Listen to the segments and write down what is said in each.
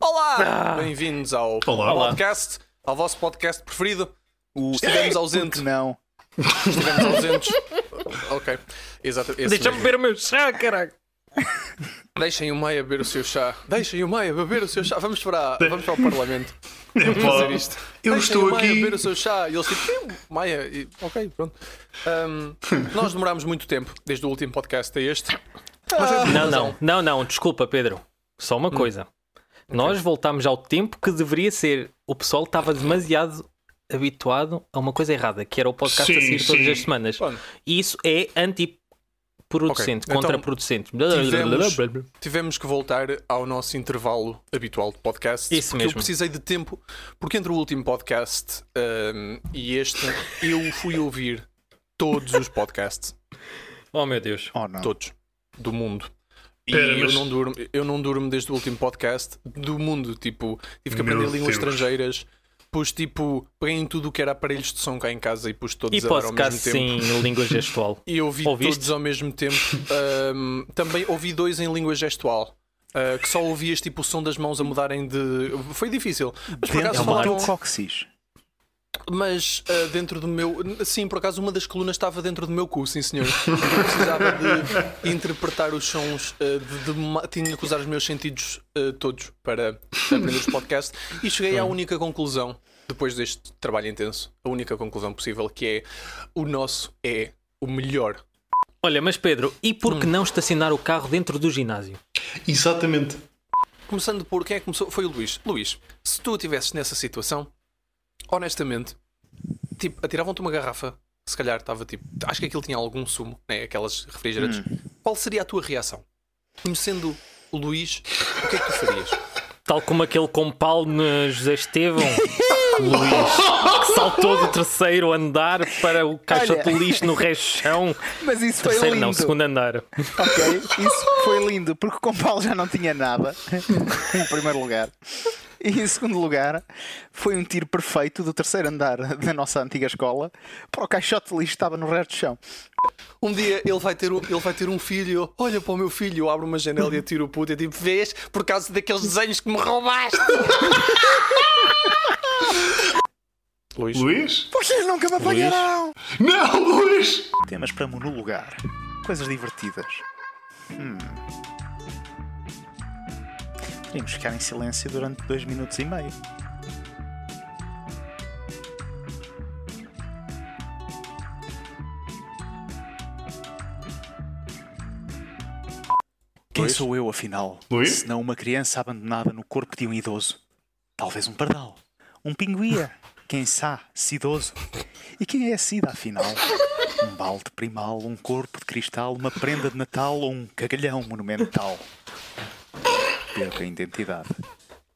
Olá! Bem-vindos ao Olá. podcast, ao vosso podcast preferido. O Estivemos ausentes. Não. Estivemos ausentes. ok, exato. Deixa-me beber o meu chá, caralho. Deixem o Maia beber o seu chá. Deixem o Maia beber o seu chá. Vamos para, vamos para o Parlamento. Vamos fazer isto. eu Deixem estou o Maia aqui- beber o seu chá. E eles "Sim, Maia. E, ok, pronto. Ahm, nós demorámos muito tempo, desde o último podcast a este. É por Não, não, não, não, desculpa, Pedro. Só uma coisa. Nós voltámos ao tempo que deveria ser. O pessoal estava demasiado habituado a uma coisa errada, que era o podcast Sim, a sair todas sim. as semanas. Pronto. E isso é antiproducente, Ok, então contraproducente. tivemos- Tivemos que voltar ao nosso intervalo habitual de podcast. Isso porque mesmo. eu precisei de tempo, porque entre o último podcast ahm, e este, eu fui ouvir todos os podcasts. Oh meu Deus. Oh, não. Todos. Do mundo. E Pera, eu, mas- não durmo, eu não durmo desde o último podcast do mundo. Tipo, tive que Meu aprender línguas Deus. estrangeiras. Pus tipo, peguei em tudo o que era aparelhos de som cá em casa e pus todos E a dar ao mesmo tempo. em língua gestual. E ouvi Ouviste? todos ao mesmo tempo. Ahm, também ouvi dois em língua gestual. ah, que só ouvias tipo o som das mãos a mudarem de. Foi difícil. Mas por acaso é teu cóccix. Mas ah, dentro do meu. Sim, por acaso uma das colunas estava dentro do meu cu, sim senhor. Eu precisava de interpretar os sons. ah, de, de tinha que usar os meus sentidos ah, todos para aprender os podcasts. E cheguei à única conclusão, depois deste trabalho intenso, a única conclusão possível, que é o nosso é o melhor Olha, mas Pedro, e por que não estacionar o carro dentro do ginásio? Exatamente. Começando por quem é que começou? Foi o Luís. Luís, se tu estivesses nessa situação, honestamente, tipo, atiravam-te uma garrafa, se calhar estava tipo. Acho que aquilo tinha algum sumo, né? aquelas refrigerantes. Qual seria a tua reação? Conhecendo o Luís, o que é que tu farias? Tal como aquele compal no José Estevão, Luís, que saltou do terceiro andar para o caixote Olha. de lixo no rechão. Mas isso foi Terceiro lindo. não, segundo andar. Ok? Isso foi lindo, porque o Compal já não tinha nada, em primeiro lugar. E em segundo lugar, foi um tiro perfeito do terceiro andar da nossa antiga escola para o caixote de lixo que estava no resto do chão. Um dia ele vai ter um, ele vai ter um filho, olha para o meu filho, eu abro uma janela e atiro o puto e tipo, vês, por causa daqueles desenhos que me roubaste. Luís, Luís? Vocês nunca me apanharão! Não, Luís! Temas para monolugar. Coisas divertidas. Hum. Podíamos ficar em silêncio durante dois minutos e meio. Quem sou eu, afinal? Luís? Senão uma criança abandonada no corpo de um idoso. Talvez um pardal. Um pinguia. Quem sabe, se idoso. E quem é a sida, afinal? Um balde primal, um corpo de cristal, uma prenda de Natal ou um cagalhão monumental? Perco a identidade.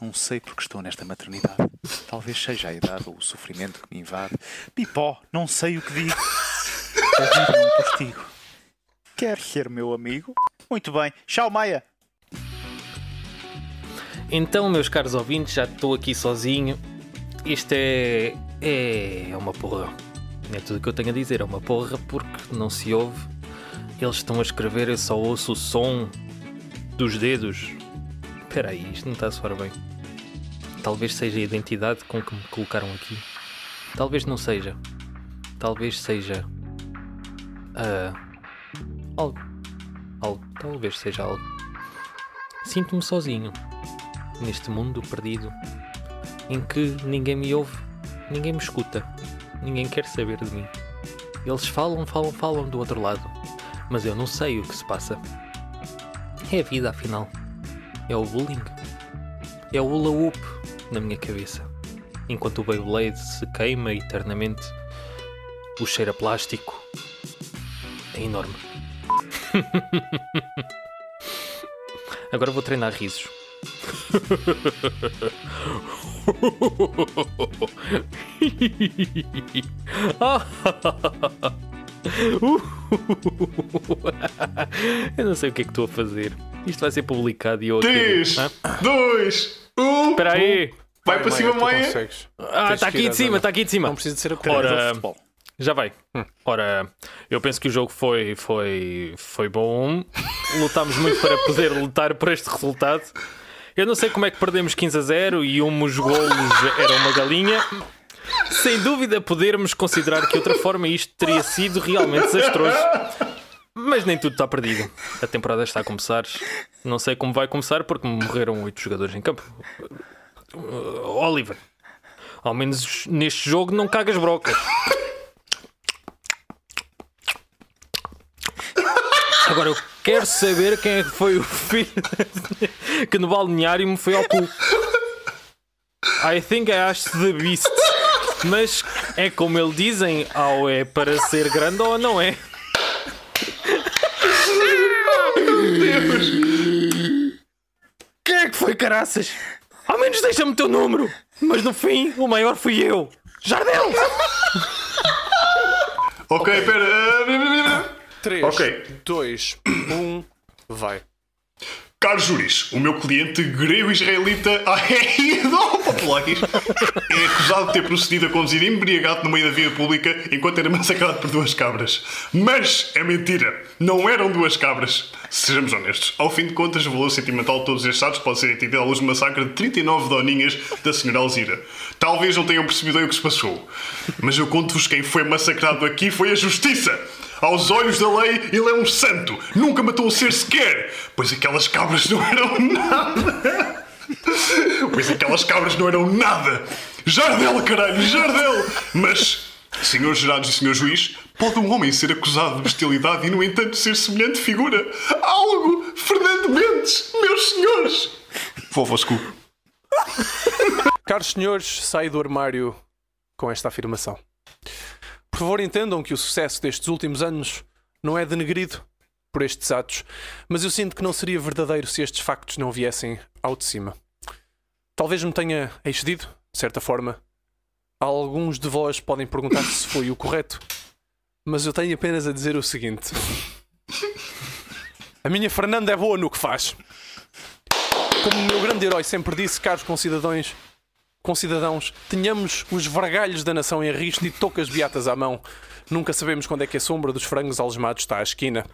Não sei porque estou nesta maternidade. Talvez seja a idade ou o sofrimento que me invade. Pipó, não sei o que digo. É um postigo. Quer ser meu amigo? Muito bem. Tchau, Maia. Então, meus caros ouvintes, já estou aqui sozinho. Isto é. É uma porra. É tudo o que eu tenho a dizer. É uma porra porque não se ouve. Eles estão a escrever, eu só ouço o som dos dedos. Espera aí, isto não está a soar bem. Talvez seja a identidade com que me colocaram aqui. Talvez não seja. Talvez seja. ah, algo. Algo. Talvez seja algo. Sinto-me sozinho neste mundo perdido em que ninguém me ouve, ninguém me escuta, ninguém quer saber de mim. Eles falam, falam, falam do outro lado, mas eu não sei o que se passa. É a vida, afinal. É o bullying. É o hula hoop na minha cabeça. Enquanto o Beyblade se queima eternamente, o cheiro a plástico é enorme. Agora vou treinar risos. Eu não sei o que é que estou a fazer. Isto vai ser publicado e eu aqui. 3, Hã? 2, 1. Espera aí! Vai para cima, Maia. Ah, está aqui de cima, está aqui de cima. Não precisa de ser a. Ora, de futebol. Já vai. Ora, eu penso que o jogo foi, foi, foi bom. Lutámos muito para poder lutar por este resultado. Eu não sei como é que perdemos 15 a 0 e uns golos era uma galinha. Sem dúvida, podermos considerar que outra forma isto teria sido realmente desastroso. Mas nem tudo está perdido. A temporada está a começar. Não sei como vai começar porque morreram oito jogadores em campo. Uh, Oliver, ao menos neste jogo não cagas brocas. Agora eu quero saber quem é que foi o filho que no balneário me foi ao cu. I think I asked the beast. Mas é como ele dizem, ou é para ser grande ou não é. Quem é que foi, caraças? Ao menos deixa-me o teu número. Mas no fim, o maior fui eu. Jardel! Ok, pera. 3, Ok. 2, 1, vai. Caros júris, o meu cliente grego-israelita Aedo Populares é acusado de ter procedido a conduzir embriagado no meio da via pública enquanto era massacrado por duas cabras. Mas é mentira, não eram duas cabras. Sejamos honestos, ao fim de contas, o valor sentimental de todos estes atos pode ser entendido à luz do massacre de 39 doninhas da senhora Alzira. Talvez não tenham percebido bem o que se passou, mas eu conto-vos quem foi massacrado aqui foi a justiça. Aos olhos da lei, ele é um santo. Nunca matou um ser sequer. Pois aquelas cabras não eram nada. Pois aquelas cabras não eram nada. Jardel, caralho, Jardel. Mas, senhores jurados e senhor juiz, pode um homem ser acusado de bestialidade e, no entanto, ser semelhante figura? Algo, Fernando Mendes, meus senhores. Vovosco. Caros senhores, saio do armário com esta afirmação. Por favor, entendam que o sucesso destes últimos anos não é denegrido por estes atos, mas eu sinto que não seria verdadeiro se estes factos não viessem ao de cima. Talvez me tenha excedido, de certa forma. Alguns de vós podem perguntar se foi o correto, mas eu tenho apenas a dizer o seguinte: A minha Fernanda é boa no que faz. Como o meu grande herói sempre disse, caros concidadãos, concidadãos, tenhamos os vergalhos da nação em risco e toucas beatas à mão. Nunca sabemos quando é que a sombra dos frangos algemados está à esquina.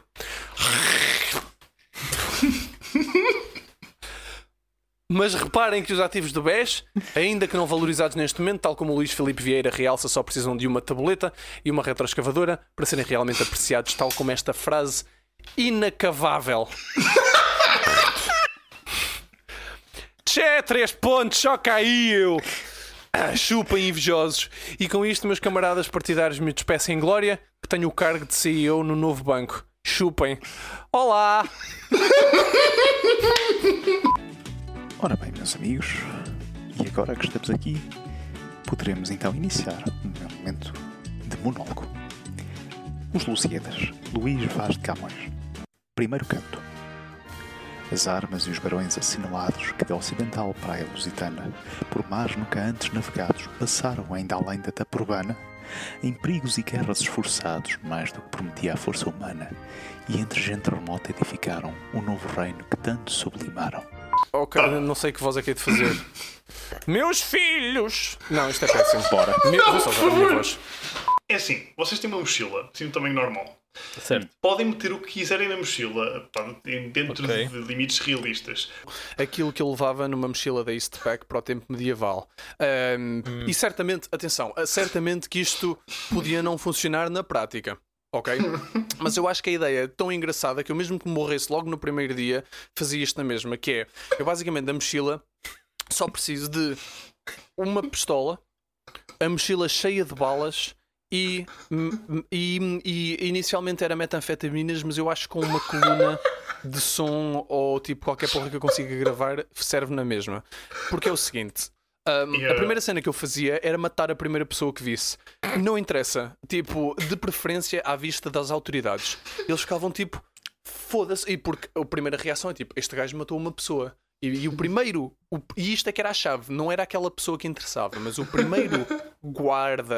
Mas reparem que os ativos do BES, ainda que não valorizados neste momento, tal como o Luís Filipe Vieira realça, só precisam de uma tabuleta e uma retroescavadora para serem realmente apreciados, tal como esta frase inacavável. Tchê, três pontos, só caiu! Ah, chupem invejosos. E com isto, meus camaradas partidários me despecem em glória, que tenho o cargo de CEO no novo banco. Chupem. Olá! Ora bem, meus amigos, e agora que estamos aqui, poderemos então iniciar meu momento de monólogo. Os Lusíadas, Luís Vaz de Camões. Primeiro canto. As armas e os barões assinalados que da ocidental praia lusitana, por mares nunca antes navegados, passaram ainda além da tapa urbana, em perigos e guerras esforçados, mais do que prometia a força humana, e entre gente remota edificaram um novo reino que tanto sublimaram. Ok, não sei que voz é que é de fazer. Meus filhos! Não, isto é péssimo. Bora! Me... Vou só usar a minha voz. É assim, vocês têm uma mochila, assim, um tamanho normal. Certo. Podem meter o que quiserem na mochila, pá, dentro Ok. de limites realistas. Aquilo que eu levava numa mochila da Eastpak para o tempo medieval. Ahm, E certamente, atenção, ah, certamente que isto podia não funcionar na prática. Ok? Mas eu acho que a ideia é tão engraçada que eu, mesmo que morresse logo no primeiro dia, fazia isto na mesma: que é eu basicamente da mochila só preciso de uma pistola, a mochila cheia de balas e, e, e inicialmente era metanfetaminas, mas eu acho que com uma coluna de som ou tipo qualquer porra que eu consiga gravar serve na mesma. Porque é o seguinte. um, Yeah. A primeira cena que eu fazia era matar a primeira pessoa que visse. Não interessa. Tipo, de preferência à vista das autoridades. Eles ficavam tipo, foda-se. E porque a primeira reação é tipo, este gajo matou uma pessoa. E, e o primeiro, o- e isto é que era a chave, não era aquela pessoa que interessava, mas o primeiro guarda,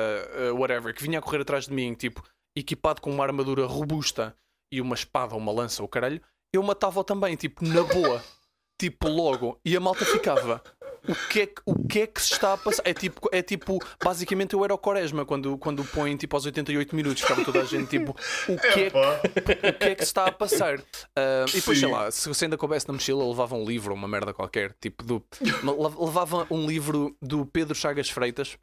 uh, whatever, que vinha a correr atrás de mim, tipo, equipado com uma armadura robusta e uma espada ou uma lança ou caralho, eu matava-o também, tipo, na boa, tipo, logo. E a malta ficava, o que é que, o que, é que se está a passar. É tipo, é tipo, basicamente eu era o Quaresma quando, quando põe tipo aos 88 minutos, ficava toda a gente tipo, o que é, que- o que é que se está a passar? Ah, e depois, Sim. sei lá, se você ainda coubesse na mochila, levava um livro, uma merda qualquer, tipo do. Levava um livro do Pedro Chagas Freitas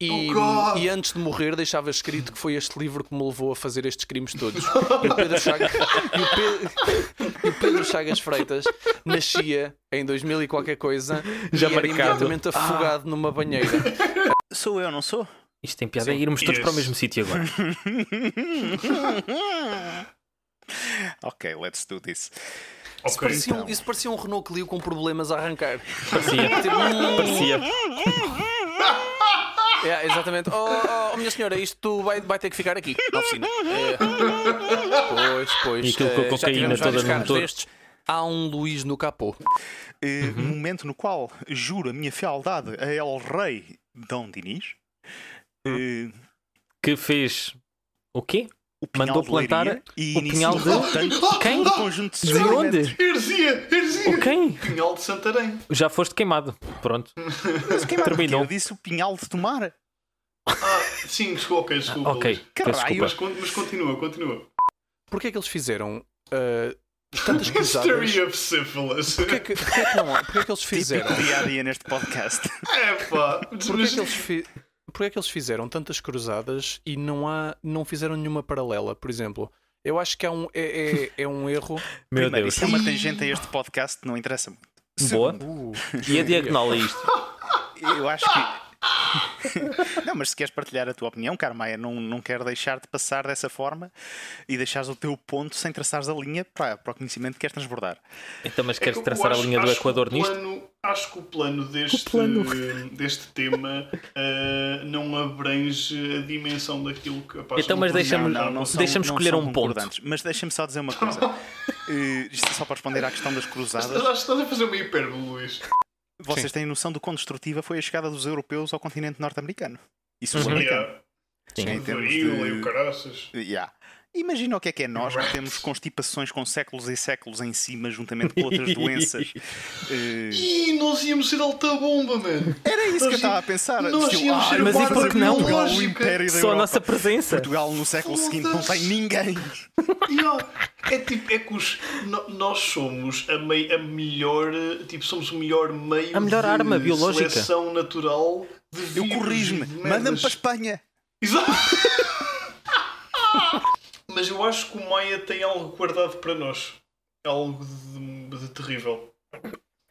e, Oh, e antes de morrer deixava escrito que foi este livro que me levou a fazer estes crimes todos. E o Pedro Chagas, e o Pe- e o Pedro Chagas Freitas nascia em 2000 e qualquer coisa Já e marcado. imediatamente afogado numa banheira. Sou eu, não sou? Isto tem piada. é irmos todos Yes. para o mesmo sítio agora. ok, let's do this. Isso Ok. parecia, um, então. isso parecia um Renault Clio com problemas a arrancar. Parecia. Tipo, hum, Parecia. É, exatamente. Oh, oh, oh, minha senhora, isto vai, vai ter que ficar aqui, na oficina. É. Pois, pois. E aquilo com a eh, já cocaína toda vários no carros motor. destes. Há um Luís no capô. Eh, Momento no qual juro a minha fialdade a El Rei Dom Dinis. Eh, Que fez. O quê? o Mandou plantar Leiria e o pinhal de- tanto Quem? conjunto de De onde? Heresia, heresia. O quem? Pinhal de Santarém. Já foste queimado. Pronto. Mas queimar o quê? Terminou. Eu disse o pinhal de tomar. Ah, sim, desculpa, ok, desculpa. Ok. Caralho. Mas, desculpa. con- mas continua, continua. Porquê é que eles fizeram eh, tantas cruzadas? History of syphilis. Porquê que, porquê que não há? Porquê que eles fizeram? Típico dia a dia neste podcast. É pá. Porquê que eles, fi... Porquê que eles fizeram tantas cruzadas e não, há... não fizeram nenhuma paralela, por exemplo? Eu acho que é um, é, é, é um erro. Meu Primeiro, Deus. isso é uma tangente a este podcast, não interessa muito. Boa. Uh, E a diagonal é isto. Eu acho que. não, mas se queres partilhar a tua opinião, Carmaia, não, não quero deixar de passar dessa forma e deixares o teu ponto sem traçares a linha para, para o conhecimento que queres transbordar. Então, mas É queres que eu traçar a acho- linha do acho que Equador o nisto? plano- Acho que o plano deste, plano. deste tema eh, não abrange a dimensão daquilo que a Páscoa Então, mas deixa-me- não escolher um ponto. Mas deixa-me só dizer uma coisa. Isto é só para responder à questão das cruzadas. Estás estás a fazer uma hipérbole, Luís. Vocês têm noção do quão destrutiva foi a chegada dos europeus ao continente norte-americano e Uhum. sul-americano. Sim. Em termos de- e o caraças. Yeah. Imagina o que é que é nós que temos constipações com séculos e séculos em cima, juntamente com outras doenças. Eh, Ih, nós íamos ser alta bomba, mano. Era isso que eu Nós estava a pensar. nós Tipo, íamos ah, ser mas e por que não? Portugal, o. Império da Só a Europa. nossa presença. Portugal no século seguinte não tem ninguém. Yeah. É tipo, é que os, no- nós somos a, mei, a melhor, tipo, somos o melhor meio A melhor de arma biológica. seleção natural de Eu vírus corrijo-me. e de Manda-me para a Espanha. Exato. Mas eu acho que o Maia tem algo guardado para nós. Algo de, de terrível.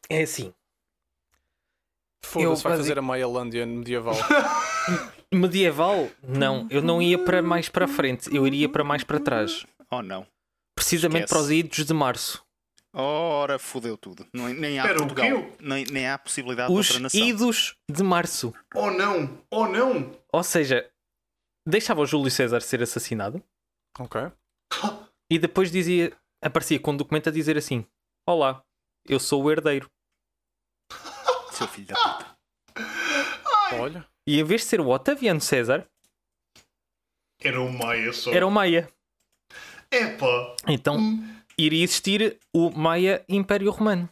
É assim. Foda-se, Eu vai fazer a Maialândia medieval. Medieval? Não. Eu não ia para mais para frente. Eu iria para mais para trás. Oh não. Precisamente Esquece. para os idos de março. Ora, fodeu tudo. Não, nem há Espera, o Portugal. Nem, nem há possibilidade de Os outra nação. idos de março. Oh não! Oh não! Ou seja, deixava o Júlio César ser assassinado ok. e depois dizia, aparecia com um documento a dizer assim: Olá, eu sou o herdeiro. Seu filho da puta. Olha. E em vez de ser o Otaviano César, Era o Maia só. era o Maia. Epá! Então iria existir o Maia Império Romano.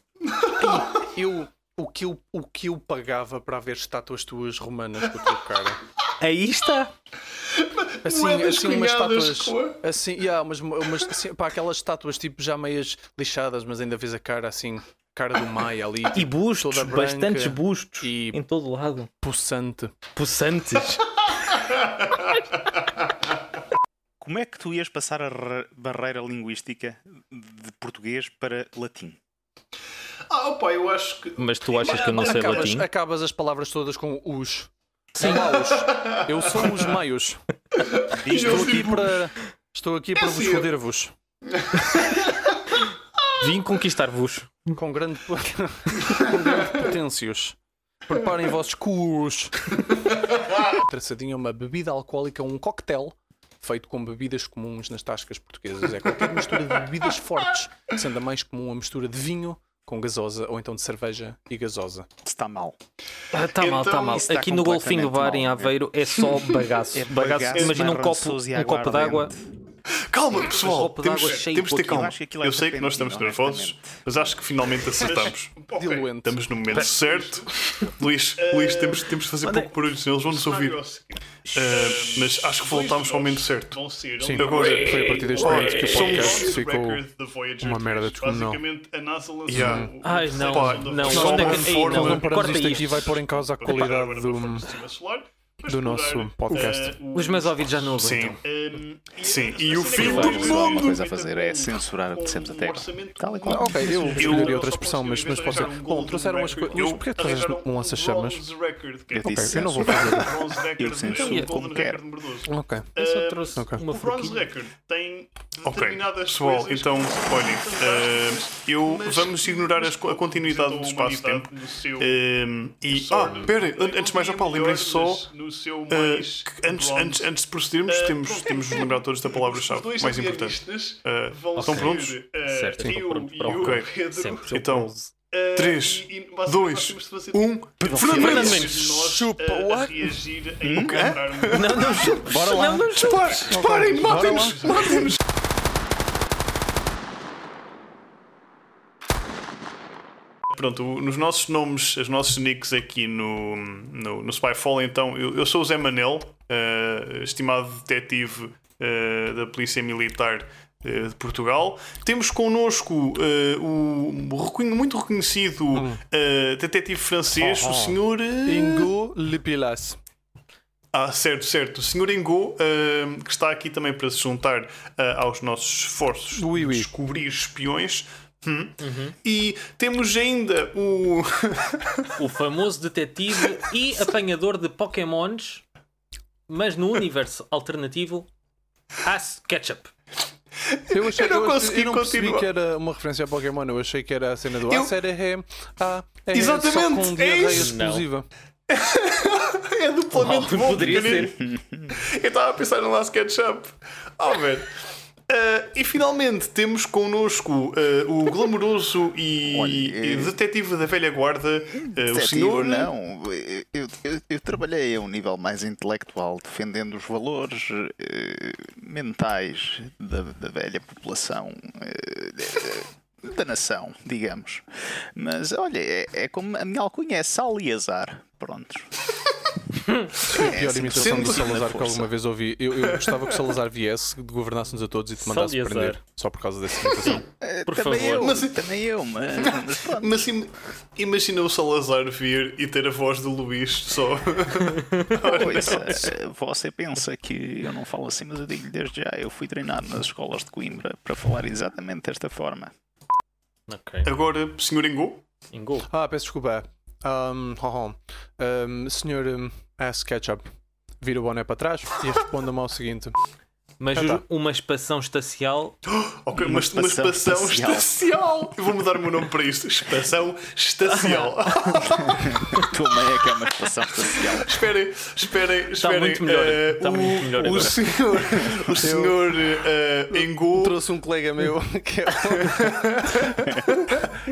Eu, o, que eu, o que eu pagava para ver estátuas tuas romanas com a tua cara? Aí está. Assim, Moedas assim umas estátuas. Assim, yeah, umas, umas, assim, pá, aquelas estátuas tipo já meias lixadas, mas ainda vês a cara assim, cara do Maia ali, E tipo, bustos, toda branca bastantes bustos e- em todo lado. possante. Possantes. Como é que tu ias passar a ra- barreira linguística de português para latim? Ah, opá, eu acho que. Mas tu achas que eu não sei acabas, latim? acabas as palavras todas com os. Sim. Maus. Eu sou os meios. Estou aqui para. Estou aqui para vos assim, foder-vos. Vim conquistar-vos. Com grande, com grande potêncios. Preparem vossos cus. Traçadinho é uma bebida alcoólica, um coquetel feito com bebidas comuns nas tascas portuguesas. É qualquer mistura de bebidas fortes, sendo a mais comum a mistura de vinho com gasosa ou então de cerveja e gasosa. Está mal. Ah, tá mal, tá Então, mal. isso está Aqui no Golfinho Bar em mal, Aveiro é só bagaço. É bagaço. bagaço, Imagina um copo, um copo de água. aguardente. Calma, pessoal. Temos, temos de ter calma. Eu é sei que nós estamos nervosos, mas acho que finalmente acertamos. Diluente. Estamos no momento certo. Luís, Luís temos, temos de fazer pouco barulho, senão eles vão nos ouvir. Ah, mas acho que voltámos para o momento certo. Sim, Agora- foi a partir deste momento que o podcast ficou uma merda descomunal. Yeah. Ai, não, Pá, não, nós onde é não que. Ei, forma- não, Nós não paramos corta isto isto. aqui vai pôr em causa a qualidade do, do nosso podcast. Os meus ouvidos já não Sim. aguentam. Sim, e o fim do há uma mundo. coisa a fazer é censurar o que dissemos até agora. Tal e qual. Ok, eu escolheria outra expressão, mas, mas pode ser. Bom, trouxeram umas coisas. Porquê que trazes um lança-chamas? Eu Ok, disse eu não vou censurar. fazer. Eu censuro como quero. Ok. Eu só trouxe uma O Bronze. Record tem é Ok, determinadas pessoal, coisas então, olhem, eh, eu vamos ignorar as a continuidade do espaço-tempo. Eh, e, ah, pera, an- antes de mais, opá, lembrem só eh, que antes, antes, antes de procedermos, temos, temos de lembrar todos da palavra-chave mais importante. Eh, estão prontos? Certo, estou pronto para o Ok. Sempre. Então, Eh, 3, 2, 1. Fernando Mendes! Chupa, what? Não, não chupes. Bora lá. Não, não chupes. Disparem, matem-nos! Matem-nos! Pronto, nos nossos nomes, os nossos nicks aqui no, no, no Spyfall, então, eu, eu sou o Zé Manel, eh, estimado detetive eh, da Polícia Militar eh, de Portugal. Temos connosco o muito reconhecido eh, detetive francês, Oh, oh. o senhor. Ingo Lipilas. ah, certo, certo. O. Engo, ah, que está aqui também para se juntar aos nossos esforços Oui, de oui. descobrir espiões. Hum. E temos ainda o. O famoso detetive e apanhador de Pokémons, mas no universo alternativo, As Ketchup. Eu, achei, Eu não eu, consegui eu não percebi continuar. que era uma referência a Pokémon, eu achei que era a cena do Eu- Ah, é, ah, é Exatamente, só com é isso. explosiva. é duplamente bom. poderia pequenino. Eu estava a pensar no Last Ketchup. Oh, man. Ah, e finalmente temos connosco ah, o glamouroso e, Olha, e eh, detetive da velha guarda, ah, o senhor. não. Eu, eu- eu trabalhei a um nível mais intelectual, defendendo os valores eh, mentais da, da velha população. eh, da nação, digamos. Mas olha, é, é como a minha alcunha é Sal e Azar. Prontos. A pior assim, imitação sendo do Salazar que alguma vez ouvi. Eu, eu gostava que o Salazar viesse, governasse-nos a todos e te mandasse Salazar. prender. Só por causa dessa imitação. Eh, Por também favor. eu, Mas- também eu, mas, mas pronto. Mas im- imagina o Salazar vir e ter a voz do Luís só. Ouça, eh, você pensa que eu não falo assim, mas eu digo desde já, eu fui treinado nas escolas de Coimbra para falar exatamente desta forma. Ok. Agora, senhor Engo? Engol. Ah, peço desculpa. Um, ho, ho. Um, senhor um, Ass Ketchup, vira o boné para trás e responda-me ao seguinte: Mas Ah, tá. uma espação estacial. Ok, Uma uma, espação espação estacial. Eu vou mudar o meu nome para isto. Espação estacial. Mãe é que é uma expressão especial. esperem, esperem, esperem. muito melhor. eh, Está o, muito melhor o agora. senhor, o senhor eh, Engo. Trouxe um colega meu que é o,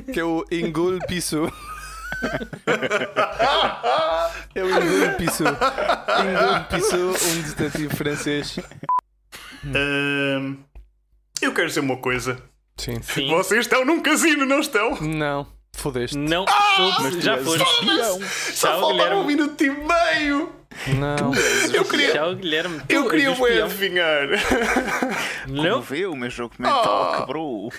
que é o Ingul Piso. É o Ingul Piso. Ingul Piso, um detetive francês. eu quero dizer uma coisa. Sim. Sim. Vocês estão num casino, não estão? Não, fodeste. Não. Ah! Ups, já foste. Só Tchau, faltava um minuto e meio. Não. Eu queria, Tchau, Guilherme. Tu eu queria o adivinhar. Como Não? vê, o meu jogo mental Ah. quebrou.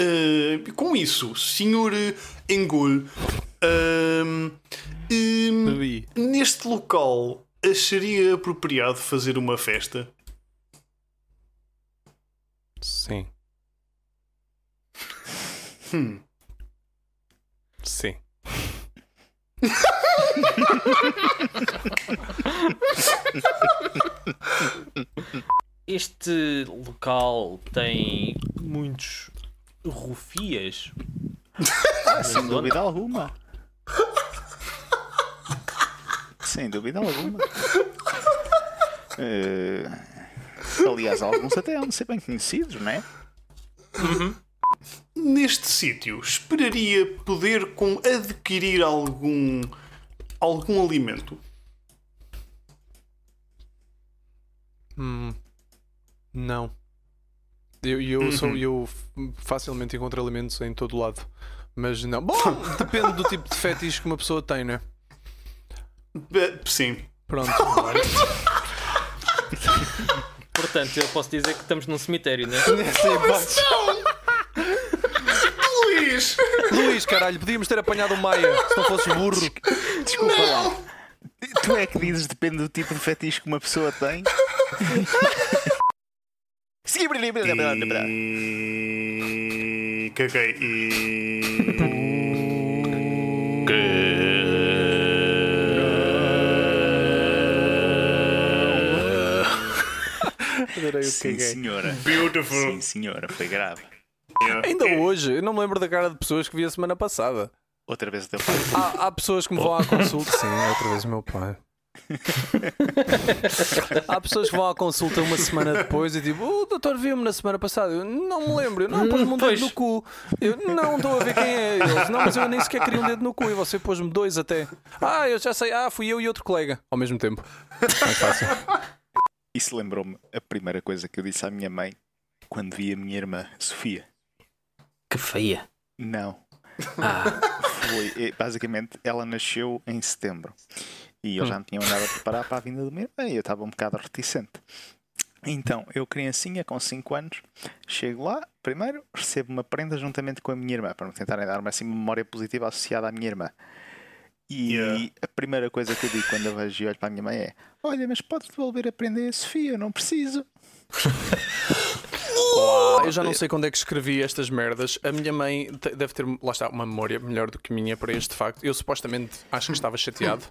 Uh, com isso, senhor Engol, um, um, Oui. neste local acharia apropriado fazer uma festa? Sim. Hum. Sim. Este local tem muitos rufias. Sem dúvida alguma. Sem dúvida alguma. Eh, aliás, alguns até hão de ser bem conhecidos, não é? Neste sítio, esperaria poder com adquirir algum algum alimento? Hum. Não. Eu, eu, sou, eu facilmente encontro alimentos em todo lado. Mas não. Bom, depende do tipo de fetiche que uma pessoa tem, né? Sim. Pronto. Portanto, eu posso dizer que estamos num cemitério, né? Luís! Luís, caralho, podíamos ter apanhado o Maia se não fosses burro. Desculpa lá. Tu é que dizes depende do tipo de fetiche que uma pessoa tem? E... Caguei. E... Adorei o Sim, caguei. senhora. Beautiful. Sim, senhora. Foi grave. Ainda hoje, eu não me lembro da cara de pessoas que vi a semana passada. Outra vez o teu pai. Há, há pessoas que me vão à consulta. Sim, outra vez o meu pai. Há pessoas que vão à consulta uma semana depois e tipo, o doutor viu-me na semana passada. Eu não me lembro, eu não pôs-me um dedo no cu. Eu não estou a ver quem é. Eles, não, mas eu nem sequer queria um dedo no cu e você pôs-me dois até. Ah, eu já sei, ah, fui eu e outro colega ao mesmo tempo. Mais fácil. Isso lembrou-me a primeira coisa que eu disse à minha mãe quando vi a minha irmã, Sofia. Que feia. Não. Ah, Foi, eh, basicamente, ela nasceu em setembro e eles já me tinham andado a preparar para a vinda do meu irmão e eu estava um bocado reticente. Então, eu, criancinha, com 5 anos, chego lá, primeiro recebo uma prenda juntamente com a minha irmã, para me tentarem assim uma memória positiva associada à minha irmã. E Yeah. a primeira coisa que eu digo quando eu vejo e olho para a minha mãe é: Olha, mas pode devolver a prenda a Sofia, eu não preciso. Ah, eu já não sei quando é que escrevi estas merdas. A minha mãe deve ter, lá está, uma memória melhor do que a minha para este facto. Eu supostamente acho que estava chateado.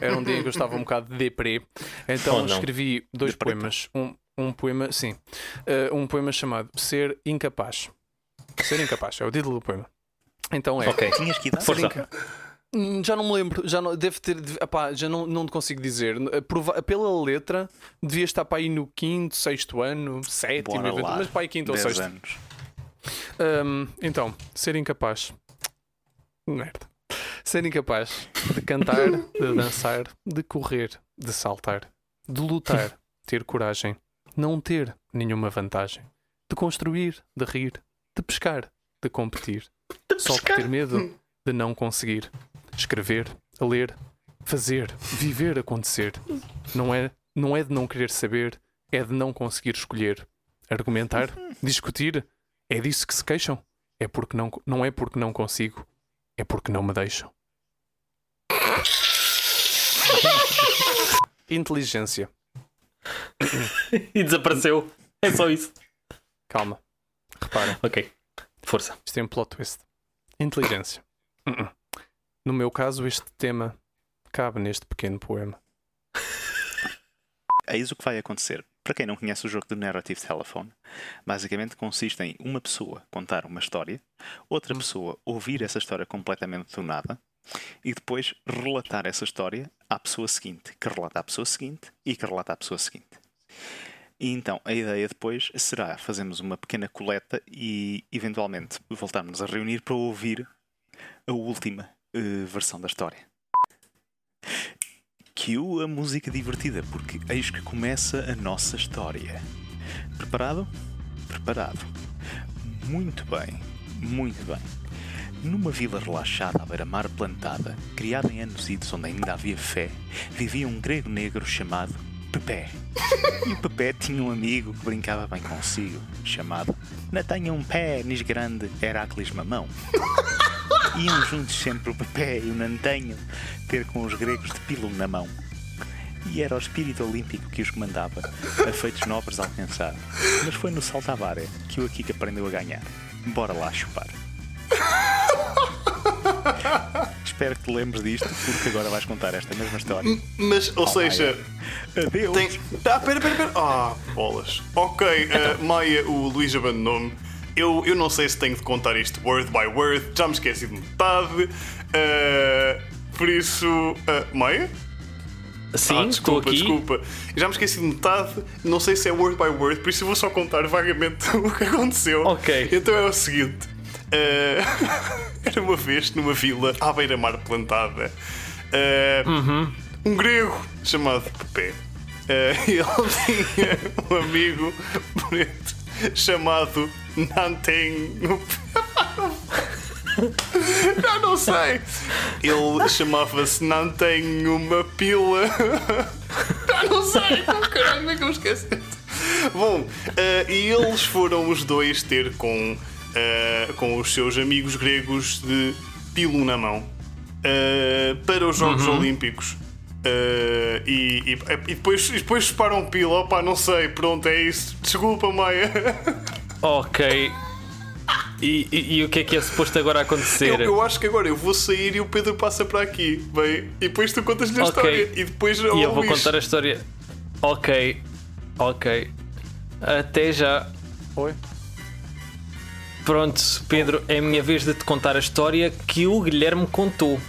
Era um dia em que eu estava um bocado de deprê. Então Oh, escrevi dois Deprê, poemas. Um, um poema, sim. Uh, um poema chamado Ser Incapaz. Ser Incapaz, é o título do poema. Então é. ok. Tinhas que dar Força. Hum, Já não me lembro, já não, deve ter, epá, já não, não te consigo dizer. Prova- pela letra, devia estar para aí no quinto, sexto ano, sétimo, evento- mas para aí quinto ou 10 sexto. anos. Hum, então, ser incapaz. Merda. Ser incapaz de cantar, de dançar, de correr, de saltar, de lutar, ter coragem, não ter nenhuma vantagem, de construir, de rir, de pescar, de competir, só por ter medo de não conseguir, escrever, a ler, fazer, viver acontecer. Não é, não é de não querer saber, é de não conseguir escolher, argumentar, discutir, é disso que se queixam? É porque não, não é porque não consigo, é porque não me deixam. Inteligência. E desapareceu. É só isso. Calma. Repara, Ok. Força. isto tem um plot twist. Inteligência. Uh-uh. No meu caso, este tema cabe neste pequeno poema. Eis o que vai acontecer. Para quem não conhece o jogo do Narrative Telephone, basicamente consiste em uma pessoa contar uma história, outra pessoa ouvir essa história completamente do nada e depois relatar essa história à pessoa seguinte, que relata à pessoa seguinte e que relata à pessoa seguinte. E então a ideia depois será fazermos uma pequena coleta e eventualmente voltarmos a reunir para ouvir a última eh, versão da história. Cue a música divertida, porque eis que começa a nossa história. Preparado? Preparado. Muito bem, muito bem. Numa vila relaxada à beira-mar plantada, criada em anos idos onde ainda havia fé, vivia um grego negro chamado Pepé. E o Pepé tinha um amigo que brincava bem consigo, chamado Não tenha um pé, nis grande, Heracles Mamão. Iam juntos sempre o Pepé e o Nantenho ter com os gregos de pílulo na mão. E era o espírito olímpico que os comandava, a feitos nobres alcançar. Mas foi no salto à vara que o Akika aprendeu a ganhar. Bora lá chupar. Espero que te lembres disto, porque agora vais contar esta mesma história. Mas, ou seja, Adeus! tem. Ah, pera, pera, pera. Ah, bolas. Ok, eh, Maia, o Luís abandonou-me. Eu, eu não sei se tenho de contar isto word by word, já me esqueci de metade. Eh, por isso. eh, Maia? Sim, ah, desculpa, desculpa. Já me esqueci de metade, não sei se é word by word, por isso eu vou só contar vagamente o que aconteceu. Ok. Então é o seguinte: eh, era uma vez numa vila à beira-mar plantada eh, Uhum. um grego chamado Pepé. eh, ele tinha um amigo preto chamado Nanten. Já não sei. Ele chamava-se Nanten uma pila. Já não sei. Oh, caralho, como é que eu esqueci? Bom, eh, e eles foram os dois ter com, eh, com os seus amigos gregos de pilo na mão eh, para os Jogos Olímpicos. Eh, e, e, e depois, e depois pilo, opá, não sei, pronto, é isso. Desculpa, Maia. Ok. E, e- e o que é que é suposto agora acontecer? Eu, eu acho que agora eu vou sair e o Pedro passa para aqui, bem, e depois tu contas-lhe a Ok. história e depois E eu vou Luís. contar a história. Ok. Ok. Até já. Oi? Pronto, Pedro, é a minha vez de te contar a história que o Guilherme contou.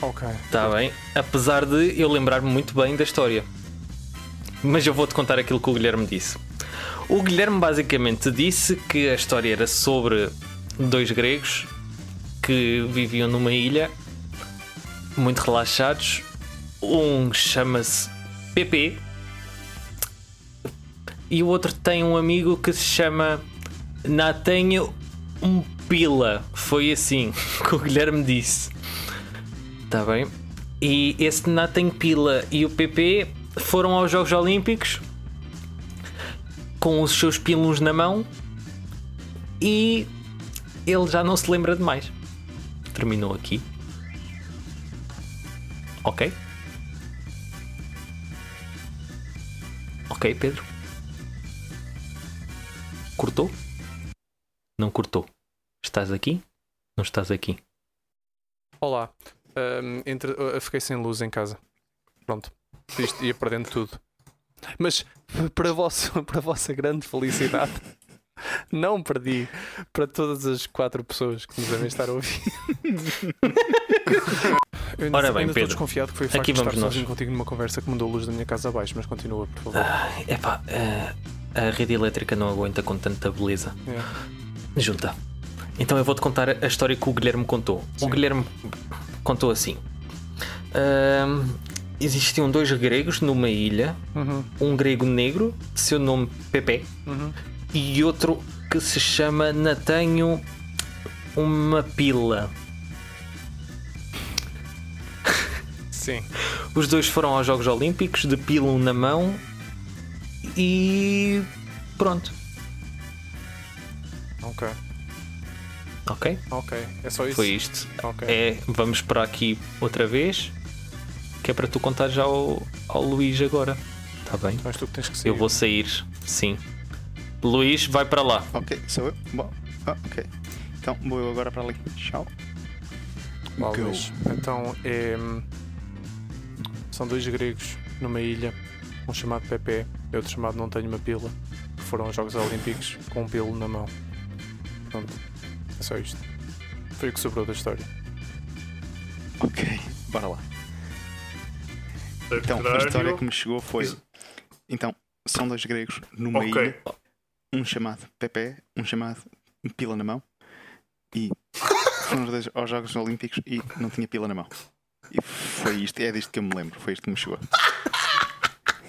Ok. Está bem? Apesar de eu lembrar-me muito bem da história. Mas eu vou-te contar aquilo que o Guilherme disse. O Guilherme basicamente disse que a história era sobre dois gregos que viviam numa ilha, muito relaxados. Um chama-se PP e o outro tem um amigo que se chama Natenho um Pila. Foi assim que o Guilherme disse. Está bem? E esse Nathan Pila e o PP foram aos Jogos Olímpicos com os seus pilos na mão e ele já não se lembra de mais. Terminou aqui. Ok? Ok, Pedro? Cortou? Não cortou. Estás aqui? Não estás aqui? Olá. Entre- eu fiquei sem luz em casa. Pronto. Isto ia perdendo tudo. Mas para a vossa, para a vossa grande felicidade, não perdi para todas as quatro pessoas que nos devem estar a ouvir. Eu ainda, Ora bem, ainda estou Pedro, desconfiado que foi o facto aqui de estar vamos nós. sozinho contigo numa conversa que mandou a luz da minha casa abaixo, mas continua, por favor. Epá, eh, a rede elétrica não aguenta com tanta beleza. É. Junta. Então eu vou-te contar a história que o Guilherme contou. O Guilherme contou assim: Ahm, Existiam dois gregos numa ilha, Uhum, um grego negro, de seu nome Pepe, uhum. e outro que se chama Natanho uma pila. Sim. Os dois foram aos Jogos Olímpicos de pilo na mão e pronto, Ok. ok? Ok. É só isso? Foi isto. Ok. É, vamos para aqui outra vez, que é para tu contar já ao, ao Luís agora. Está bem? Então és tu que tens que sair. Eu vou sair, sim. Luís, vai para lá. Ok, sou eu. Bom, ah, ok. Então vou eu agora para ali. Tchau. Go. Luís. Então é. São dois gregos numa ilha, um chamado Pepe e outro chamado Não Tenho uma Pila, que foram aos Jogos Olímpicos com um pilo na mão. Pronto. É só isto. Foi o que sobrou da história. Ok, bora lá. Então, a história que me chegou foi. Então, são dois gregos numa Ok. ilha, um chamado Pepe, um chamado Pila na mão, e foram os dois aos Jogos Olímpicos e não tinha pila na mão. E foi isto, é disto que eu me lembro, foi isto que me chegou.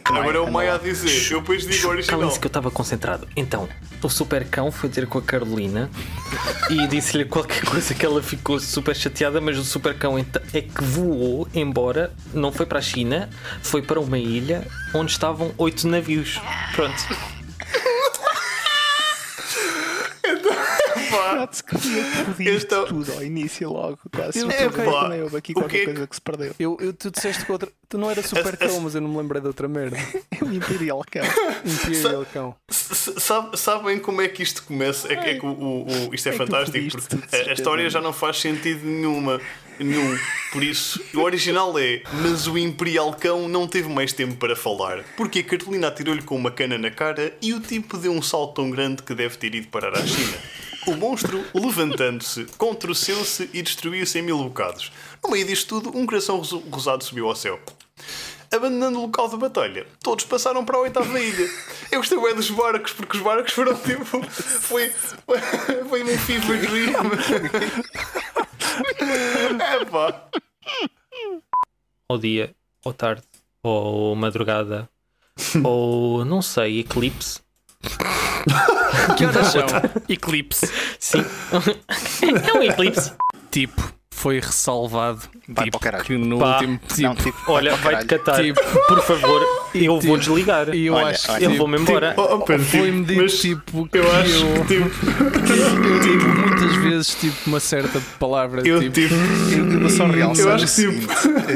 Agora é o anda Maia a dizer. Eu depois digo o original. Calem-se que eu estava concentrado. Então, o super cão foi ter com a Carolina e disse-lhe qualquer coisa que ela ficou super chateada, mas o super cão é que voou embora, não foi para a China, foi para uma ilha onde estavam oito navios. Pronto. Que podia Então- tudo ao início logo, caso Eu- eu, é, também houve aqui o qualquer que é coisa que se perdeu. Eu, eu, tu disseste que outra. Tu não era super cão, mas eu não me lembrei de outra merda. É o Imperial Cão. Imperial cão. Sabe- sabem como é que isto começa? É que, é que o, o- o- isto é, É fantástico pediste porque a- a, história já não faz sentido nenhuma. Nenhum. Por isso, o original é, mas o Imperial Cão não teve mais tempo para falar. Porque a Carolina atirou-lhe com uma cana na cara e o tipo deu um salto tão grande que deve ter ido parar à China. O monstro, levantando-se, contorceu-se e destruiu-se em mil bocados. No meio disto tudo, um coração rosado subiu ao céu. Abandonando o local da batalha, todos passaram para a oitava ilha. Eu gostei bem dos barcos, porque os barcos foram tipo. Foi. Foi um fever dream. É pá. Ao dia, ou tarde, ou madrugada, Ou não sei, eclipse. Que horas são? Eclipse. Sim. é um eclipse. Tipo, foi ressalvado. Vai tipo, para o caralho. que no Pá. último. Tipo, Não, tipo, Olha, vai vai-te catar. Tipo- Por favor, eu vou desligar. E eu Olha, acho olha. que Eu tipo, vou-me embora. Oh, oh, Pedro, tipo, foi-me dito mas tipo que eu acho eu, que tipo, eu digo muitas vezes tipo uma certa palavra eu tipo, tipo, Eu, realçar Eu acho que, tipo-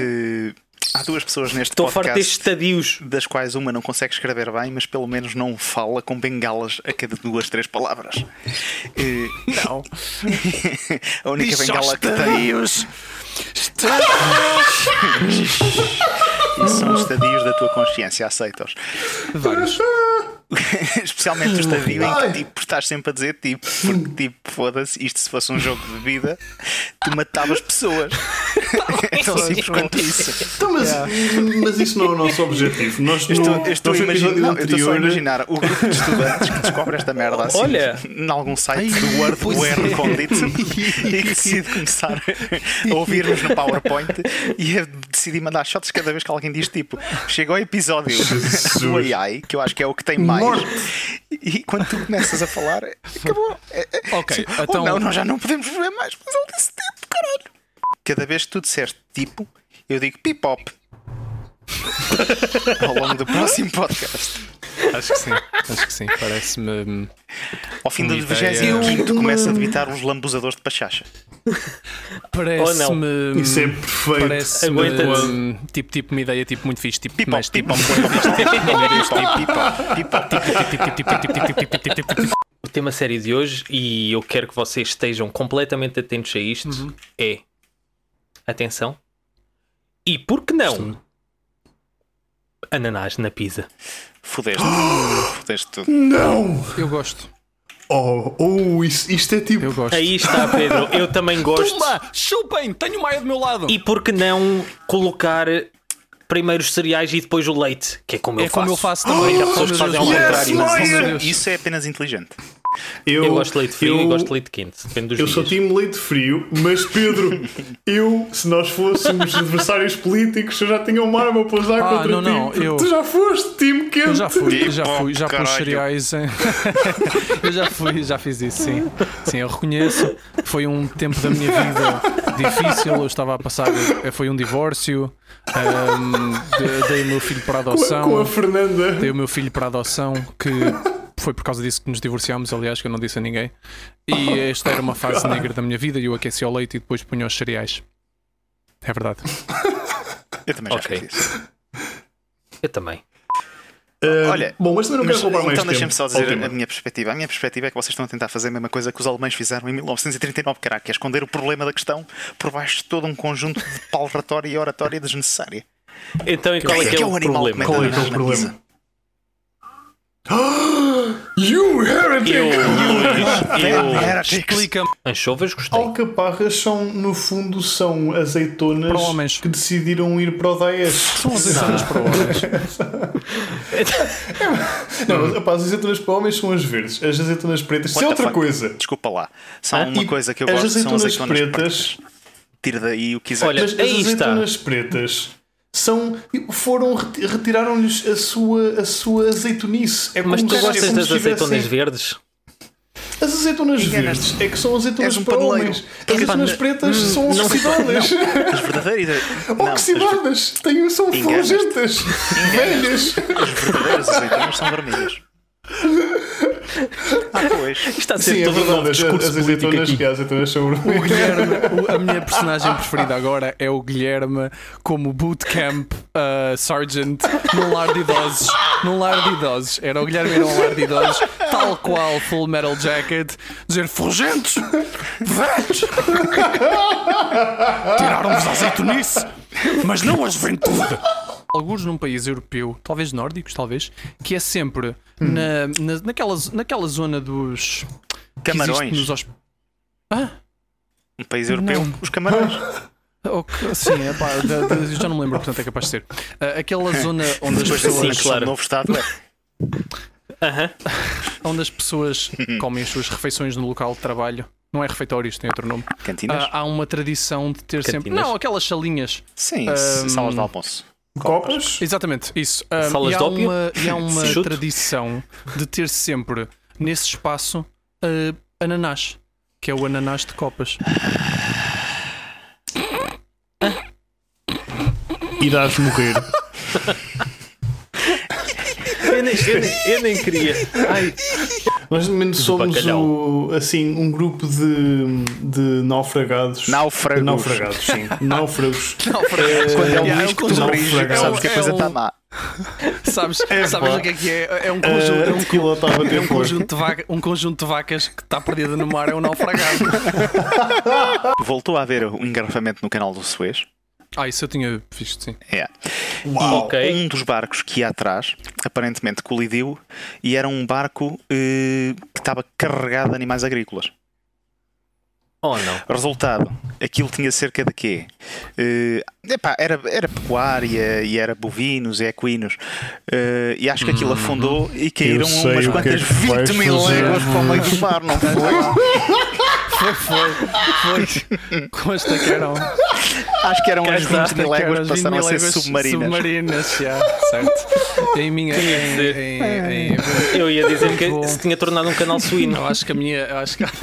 há duas pessoas neste Estou podcast estadios. das quais uma não consegue escrever bem, mas pelo menos não fala com bengalas a cada duas, três palavras. Eh, não. a única Diz bengala que tem estadios. Isso são os estadios da tua consciência, aceita-os. Vários. Especialmente o estadio em que tipo, estás sempre a dizer tipo, porque tipo, foda-se, isto se fosse um jogo de vida, tu matavas pessoas. é tão simples quanto isso. Então, mas, mas isso não é o nosso objetivo. Nós Eu estou, no, estou a nosso imaginar, episódio não, eu estou só a anterior- imaginar o grupo de estudantes que descobre esta merda assim Olha. em algum site do Wordware Condit e que decide começar a ouvir-nos no PowerPoint e a decidir mandar shots cada vez que alguém diz tipo chega ao episódio do AI, que eu acho que é o que tem mais, e quando tu começas a falar, acabou. É- é- Ok, sim, então- não, nós já não podemos ver mais, mas ele disse tipo, caralho. Cada vez que tu disseste tipo, eu digo pipop. Ao longo do próximo podcast. Acho que sim. Acho que sim. Parece-me. Ao fim do Uma ideia. 25 começa a debitar uns lambuzadores de pachacha. Parece-me. Isso é perfeito. Parece-me. Aguenta-te. hum, tipo, tipo, uma ideia tipo, muito fixe. Tipo, Pipop, mas tipo. O tema sério de hoje, e eu quero que vocês estejam completamente atentos a isto, Uhum. é atenção. E por que não? Ananás na pizza. Fudeste. Fudeste tudo. Não! Eu gosto. Oh, oh isso, isto é tipo. Eu gosto. Aí está, Pedro. Eu também gosto. Tumba! Chupem! Tenho o Maia do meu lado! E por que não colocar primeiro os cereais e depois o leite? Que é como é eu como faço. eu faço também. Há pessoas que fazem ao contrário. Oh, isso é apenas inteligente. Eu, Eu gosto de leite frio eu- e gosto de leite quente. Depende dos Eu dias. sou time leite frio, mas Pedro, eu, se nós fôssemos adversários políticos, eu já tinha uma arma para usar Ah, contra não, ti. não, eu- Tu já foste time quente. Eu já fui, eu já Tipo, fui, já pus cereais em... Eu já fui, já fiz isso, sim. Sim, eu reconheço. Foi um tempo da minha vida difícil. Eu estava a passar. Foi um divórcio. ahm, de- dei o meu filho para Com a, adoção. com a Fernanda. Dei o meu filho para adoção, que foi por causa disso que nos divorciámos, aliás, que eu não disse a ninguém. E esta era uma fase negra da minha vida e eu aqueci ao leite e depois punha os cereais. É verdade. Eu também já Ok. fiz isso. Eu também. Ah, Olha, bom, mas também não quero roubar mais então deixem-me só dizer tema. a minha perspectiva. A minha perspectiva é que vocês estão a tentar fazer a mesma coisa que os alemães fizeram em 1939, caralho, que é esconder o problema da questão por baixo de todo um conjunto de palratória e oratória desnecessária. Então, e qual é que é, o animal problema? que Qual é que é o problema? You heretic! Eu, eu, Heretics. Explica-me. anchovas gostei. Alcaparras são, no fundo, são azeitonas Para homens. que decidiram ir para o Daesh. São azeitonas para homens. Não, rapaz, as azeitonas para homens são as verdes. As azeitonas pretas, isso é outra fuck? coisa. Desculpa lá. Só Hã? uma coisa que eu as gosto são azeitonas azeitonas pretas- pretas. Tira daí o que quiser. Olha, Mas as aí está. azeitonas pretas são foram reti- retiraram-lhes a sua a sua azeitonice. É Mas como tu gostas como das tivessem- azeitonas verdes? As azeitonas verdes é que são azeitonas um para paneleiro. homens. As azeitonas pretas hum, são não- oxidadas. As verdadeiras. As, Oxidadas. Têm, são fulegentas. Velhas. as verdadeiras azeitonas são vermelhas. Ah, pois. Está a ser Sim, é todo um novo verdade. As, discurso as político azeitonas aqui. que as azeitonas são O. Guilherme, o- a minha personagem preferida agora é o Guilherme como bootcamp uh, sergeant num lar de idosos. Num lar de idosos. Era o Guilherme ir a um lar de idosos, tal qual Full Metal Jacket, dizer forjentos, velhos, tiraram-vos a azeitonice, mas não a juventude. Alguns num país europeu, talvez nórdicos, talvez, que é sempre na, na, naquela, naquela zona dos. Camarões. nos hosp- Um país europeu. Não. Os camarões. Ok, sim, é pá, eu já não me lembro, portanto é capaz de ser. Ah, aquela zona onde as Depois pessoas, anexação claro. do novo Estado. é. Aham. onde as pessoas comem as suas refeições no local de trabalho. Não é refeitório, isto tem outro nome. Cantinas? Ah, há uma tradição de ter sempre. Cantinas? Não, aquelas salinhas. Sim, Ahm, salas de almoço. Copas? Exatamente, isso. Um, Salas e, há de ópio? uma, e há uma tradição de ter sempre nesse espaço uh, ananás, que é o ananás de copas. Irás morrer. Eu nem, eu nem- eu nem queria. Ai, Nós de menos somos o, assim, um grupo de, de naufragados. Náufragos. Náufragos, sim. Náufragos. Quando é um risco, é um tu é sabes que a é coisa um- está má. Sabes, É, sabes pá. o que é que é? É um conjunto, é Uh, um, é um conjunto, de vaca, um conjunto de vacas que está perdida no mar, é um naufragado. Voltou a haver um engarrafamento no canal do Suez. Ah, isso eu tinha visto, sim. É. Uau. Ok. Um dos barcos que ia atrás, aparentemente colidiu, e era um barco eh, que estava carregado de animais agrícolas. oh não. Resultado, aquilo tinha cerca de quê? Eh, epá, era, era pecuária e era bovinos e equinos. Eh, e acho que aquilo afundou e caíram umas é quantas que vais 20 mil léguas para o meio do mar, não foi? Foi, foi, foi. Consta que eram. Acho que eram umas Consta 20 mil léguas que passaram a ser submarinas. Submarinas, já, certo. Em minha. Tinha Em, Eu ia dizer que se tinha tornado um canal suíno. eu acho que a minha. eu Acho que,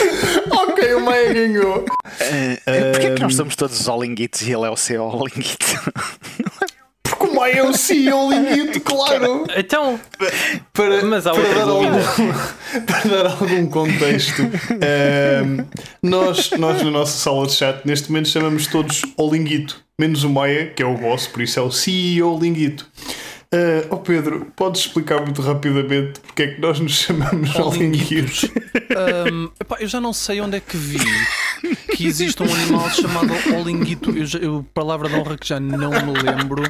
Ok, o Maia ganhou. Eh, Porquê é que nós somos todos olinguitos e ele é o seu olinguito? Porque o Maia é o CEO linguito, claro. Então, Para, Mas há para, dar algum, para dar algum contexto, ehm, nós, nós na nossa sala de chat neste momento chamamos todos ao linguito, menos o Maia, que é o boss, por isso é o CEO linguito. Uh, oh Pedro, podes explicar muito rapidamente porque é que nós nos chamamos? Hum, epá, eu já não sei onde é que vi que existe um animal chamado olinguito. Eu, já- eu palavra de honra que já não me lembro.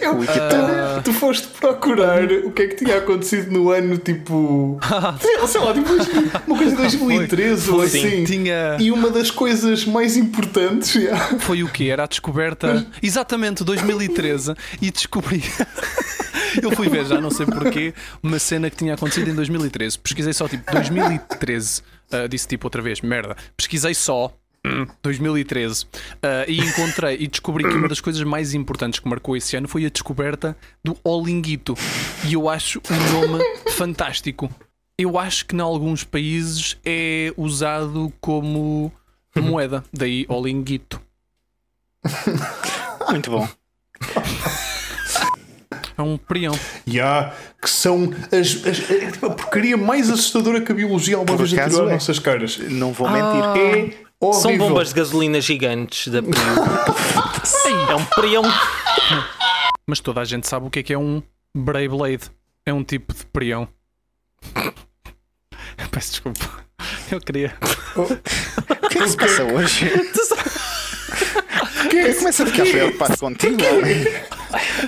Eu, Ah. tu, tu foste procurar o que é que tinha acontecido no ano tipo. sei, lá, tipo, uma coisa de 2013 ou Sim. assim. Tinha. E uma das coisas mais importantes. já. Foi o que? Era a descoberta. Exatamente, 2013. E descobri. Eu fui ver, já não sei porquê, uma cena que tinha acontecido em 2013. Pesquisei só tipo 2013. Ah, disse tipo outra vez, merda. Pesquisei só. Hum, 2013 Ah, e encontrei e descobri que uma das coisas mais importantes que marcou esse ano foi a descoberta do Olinguito e eu acho um nome fantástico. Eu acho que em alguns países é usado como moeda, daí Olinguito. Muito bom. É um prião. Ya, que são as, as- é tipo a porcaria mais assustadora que a biologia alguma vez atirou às é. nossas caras. Não vou mentir. É horrível. são bombas de gasolina gigantes da Priu. É um prião. Mas toda a gente sabe o que é que é um Beyblade. É um tipo de prião. Peço desculpa. Eu queria. O que é que se passa hoje? Eu começo a ficar preocupado contigo. homem.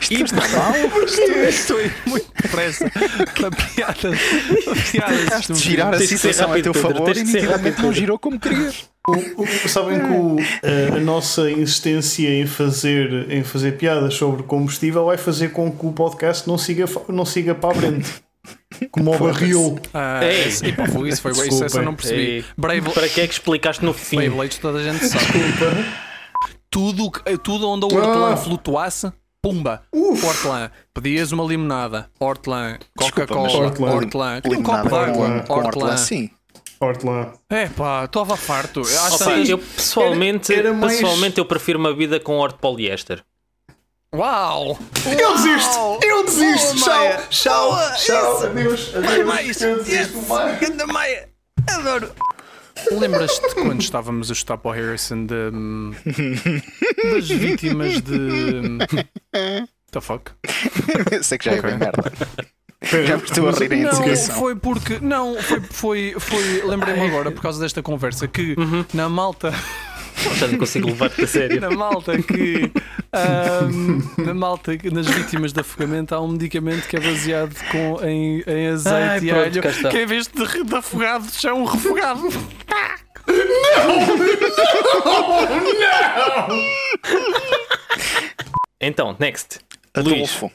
Isto está mal. Estou aí muito depressa para piadas. Piadas De girar a situação a teu favor e nitidamente não girou como querias. O- o- sabem que o, a, a nossa insistência em fazer, em fazer piadas sobre combustível vai fazer com que o podcast não siga, não siga para a frente. Como o barril. Ah, Ei. esse- epá, foi isso, foi isso, essa eu não percebi. Brave, Para que é que explicaste no fim? Beyblades toda a gente sabe. Tudo, que- tudo onde o hortelã Ah. flutuasse, pumba. Hortelã. Pedias uma limonada. Hortelã. Desculpa, Coca-Cola. Hortelã. hortelã. Um Limonada copo d'água. hortelã, sim. Hortelã. É pá, estava farto. Eu acho Opa, que- eu pessoalmente, Era- era mais- pessoalmente eu prefiro uma vida com horto poliéster. Uau! Eu desisto! Eu desisto! Oh, tchau! Maia. Tchau! Boa, Tchau! isso. Adeus! Adeus! mais! Eu desisto! Yes! Maia. Adoro! Lembras-te quando estávamos a estudar para o Harrison de, hum, das vítimas de. The fuck? Sei que já é Ok. bem merda. Já me estou a rir em Não, foi porque. Não, foi. foi, foi Lembrei-me agora, por causa desta conversa, que na malta. Já não consigo levar-te a sério. Na malta que. ahm, na malta que nas vítimas de afogamento há um medicamento que é baseado com, em, em azeite Ai, e pronto, alho, que em vez de, de afogados é um refogado. Então, next. Adolfo. Luís,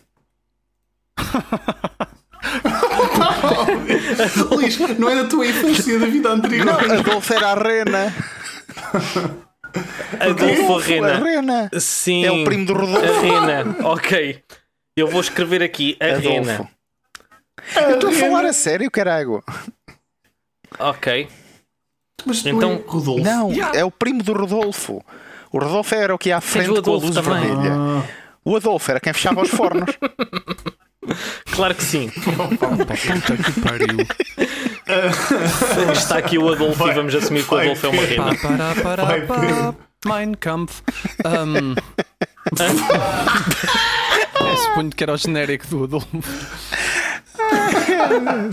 não é da tua infância da vida anterior. Adolfo era a rena. Adolfo Arena. Arena. Sim. É o primo do Rodolfo. Arena. Ok. Eu vou escrever aqui Arena. Adolfo. Eu estou a falar a sério, caralho. Ok. Mas Então- então, Rodolfo. Não, é o primo do Rodolfo. O Rodolfo era o que ia à frente com a luz também. vermelha. Ah, O Adolfo era quem fechava os fornos. Claro que sim. Puta que pariu. Está aqui o Adolfo e vamos assumir que o vai, Adolfo é uma Pá, rena. para, para, Vai, pá. Mein Kampf. Um... é, suponho que era o genérico do Adolfo.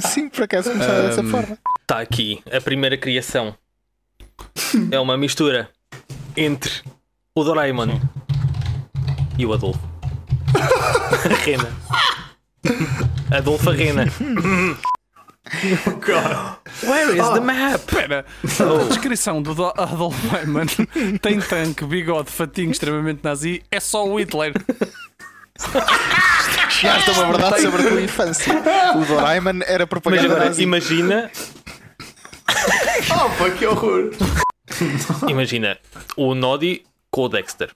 Sim, por acaso começava dessa Um, forma. Está aqui a primeira criação. É uma mistura entre o Doraemon e o Adolfo. A rena. Adolfo Arena. Where is the map? Espera, a descrição do Do- Adolf Eichmann tem tanque, bigode, fatinho extremamente nazi, é só o Hitler. Chegaste a uma verdade sobre a tua infância. O Doraemon era Mas propaganda agora nazi. imagina, Oh, pá, que horror. imagina o Noddy com o Dexter.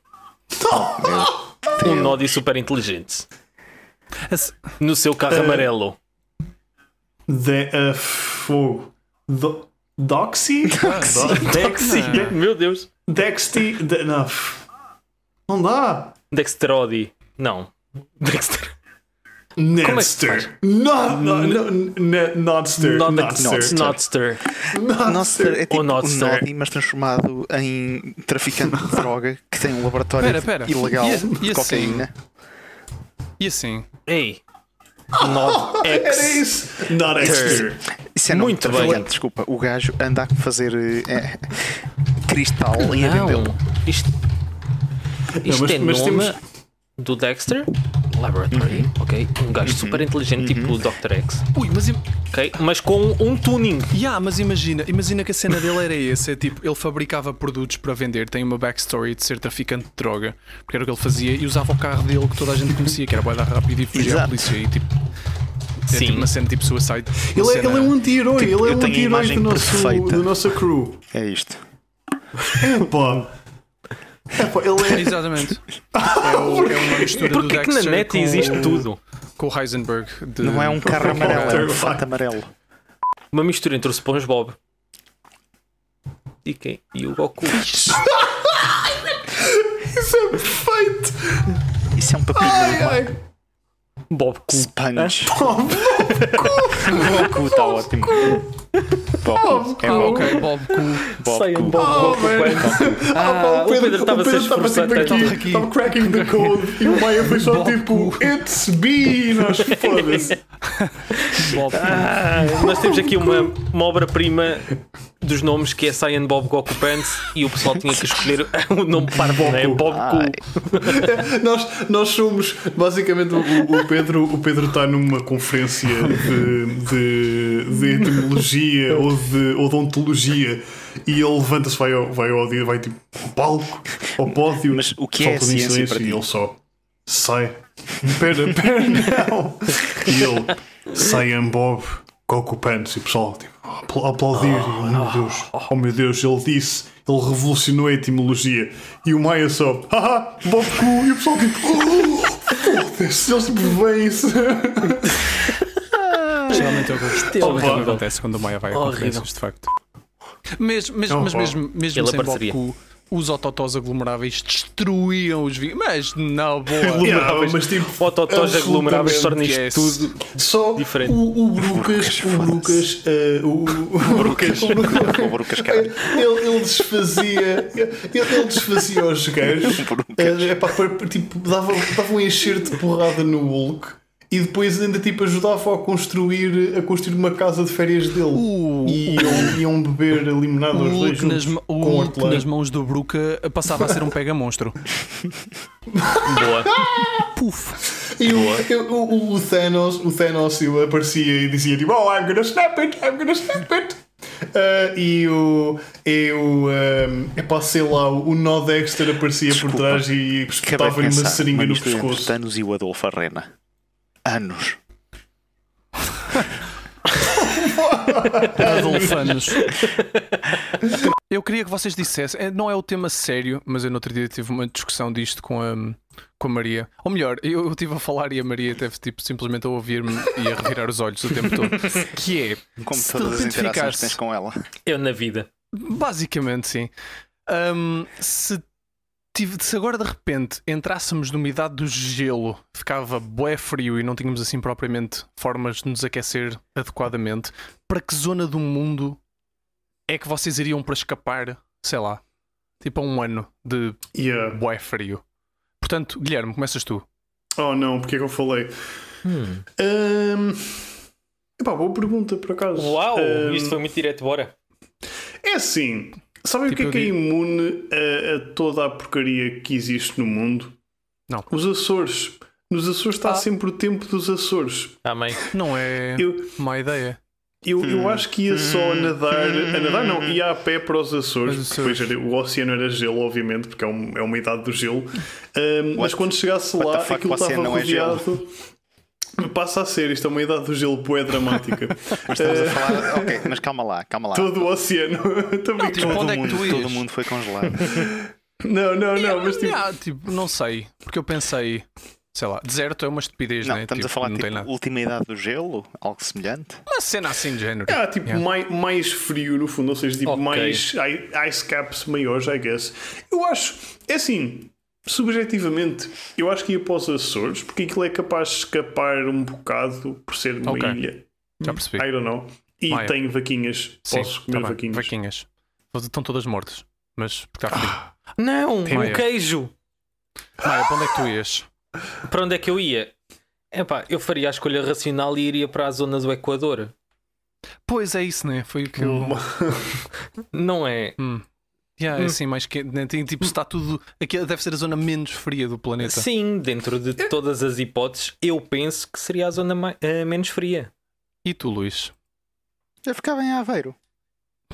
Um Noddy super inteligente. No seu carro amarelo. De, uh, fogo. Do, Doxy? Dexy. Meu Deus. Dexty? De, não. Não dá. Dexterodi. Não. Dexter. Nodster. Not, no, no, ne- Nodster. Nodster. Nodster. Noster é tipo O um Nodster. Noddy, mas transformado em traficante de droga que tem um laboratório Pera, pera. ilegal E- e de assim? E assim? Ei. Nod Era X. isso. Nodster. Isso é Muito bem. desculpa. O gajo anda a fazer eh, cristal e a vendê-lo. Não. Isto, isto mas- é mas nome temos- do Dexter Laboratory. Ok. Um gajo super inteligente, tipo o Dr. X. Ui, mas, im- Ok. Mas com um tuning. yeah, mas imagina, imagina que a cena dele era esse: é tipo, ele fabricava produtos para vender, tem uma backstory de ser traficante de droga, porque era o que ele fazia, e usava o carro dele que toda a gente conhecia, que era boeda rápido e fugia à polícia. E tipo, é Sim. tipo uma cena tipo suicide. Ele, é- cena- ele é um anti-herói. Tipo, ele é um anti-herói imagem do nosso, perfeita. da nossa crew. É isto. Epá. Epá, ele é. Exatamente. É, o, é uma mistura do Porquê que na Dexter net com, existe tudo? Com o Heisenberg. de- Não é um carro amarelo, é um White. amarelo. Uma mistura entre o SpongeBob e quem? E o Goku. Isso é perfeito. Isso é um papinho. Ai, ai. Bob Cu. Sponge. Oh, Goku está ótimo. Bob É Ah, Bob. ok, Bob Cool. Bob Saiam Cu. Bob Oh, Goku. man. Band. Ah, Ah, o Pedro estava a ser estava esforçado. estava aqui, aqui. estava cracking the code e o Maia foi só tipo It's B, nós foda-se. Bob Ah, nós temos aqui uma, uma obra-prima dos nomes que é Saiyan Bob Goku Pants e o pessoal tinha que escolher o nome não é? Bob Ai. Cu. nós, nós somos basicamente o, o Pedro o Pedro está numa conferência de, de, de etimologia ou de odontologia e ele levanta-se vai ao, vai ao dia vai tipo ao palco ao pódio Mas o que é ciência silêncio, para e ti? ele só sai pera pera não e ele Saiyan Bob Goku Pants e o pessoal tipo, a apl- aplaudir e, oh meu Deus oh meu Deus ele disse ele revolucionou a etimologia e o Maia só haha Bob Cu e o pessoal tipo oh, foda-se eles tipo veem isso Geralmente é o que, é o que acontece quando o Maia vai a Horrível. conferências, de facto. Mesmo, mas Oh, oh. mesmo, mesmo Ele sem Bob apareceria. Os autotós aglomeráveis destruíam os vinhos. Mas na boa. Yeah, mas tipo Fototós aglomeráveis torna Yes. isto tudo. só Diferente. o, o Brucas o Brucas eh, o, o Brucas O Brucas, cara. ele, ele desfazia ele, ele desfazia os gajos é, é pá, para- tipo, dava, dava um encher de porrada no Hulk e depois ainda tipo ajudava a construir a construir uma casa de férias dele O- e iam, iam beber limonada O os dois nas, juntos o com Hulk nas mãos do Bruca passava a ser um pega-monstro. Boa. Puf! E o, o, o Thanos, o Thanos ele aparecia e dizia tipo, oh, I'm gonna snap it, I'm gonna snap it. Ah, e o, e o um, epá, sei lá, o Nó Dexter aparecia Desculpa, por trás e de espetava-lhe uma seringa no pescoço. Thanos e o Adolfo Arena. Anos. Adolfanos. Eu queria que vocês dissessem, eh, não é o tema sério, mas eu no outro dia tive uma discussão disto com a, com a Maria. Ou melhor, eu estive a falar e a Maria teve tipo, simplesmente a ouvir-me e a revirar os olhos o tempo todo. Que é, Como Se todas as interações que tens com ela. Eu na vida. basicamente sim. Ahm, se, se agora de repente entrássemos numa idade do gelo, ficava bué frio e não tínhamos assim propriamente formas de nos aquecer adequadamente, para que zona do mundo é que vocês iriam para escapar, sei lá, tipo a um ano de Yeah. bué frio? Portanto, Guilherme, começas tu. Oh não, porque é que eu falei? Hum. Ahm, Epá, boa pergunta por acaso. Uau! Ahm, Isto foi muito direto, bora. É assim, sabem Tipo, o que é que é imune a, a toda a porcaria que existe no mundo? Não. Os Açores. Nos Açores está Ah. sempre o tempo dos Açores. Amém. Não é Eu, má ideia. eu, eu acho que ia só a nadar. A nadar não, ia a pé para os Açores. Os Depois era- o oceano era gelo, obviamente, porque é, um- é uma idade do gelo. Ahm, mas quando chegasse lá, fuck, aquilo o oceano estava não é gelo? rodeado. Passa a ser, isto é uma idade do gelo bué dramática. Mas estamos a falar. Ok, mas calma lá, calma lá. Todo o oceano. Brincar. tipo, Todo onde é que mundo, tu todo mundo foi congelado. Não, não, não, mas tipo. Ah, tipo, não sei, porque eu pensei, sei lá, deserto é uma estupidez, Não, né? estamos Tipo, a falar não tipo tem nada. última idade do gelo, algo semelhante. Uma cena assim de género. Ah, tipo, Yeah. mai- mais, frio no fundo, ou seja, tipo, Ok. mais ice caps maiores, I guess. Eu acho, é assim, subjetivamente, eu acho que ia para os Açores, porque aquilo é capaz de escapar um bocado por ser uma Ok. ilha. Já percebi. I don't know. E Maia. tem vaquinhas. Sim, Posso tá comer bem, vaquinhas. vaquinhas. Estão todas mortas, mas porque está frio. Não, o queijo. Maia, para onde é que tu ias? Para onde é que eu ia? Epá, eu faria a escolha racional e iria para a zona do Equador. Pois é isso, né? Foi o que eu. Não é? Hum. Yeah, é Hum. assim, mais que. Né? Tem, tipo, está tudo. Aqui deve ser a zona menos fria do planeta. Sim, dentro de todas as hipóteses, eu penso que seria a zona mai- eh, menos fria. E tu, Luís? Eu ficava em Aveiro.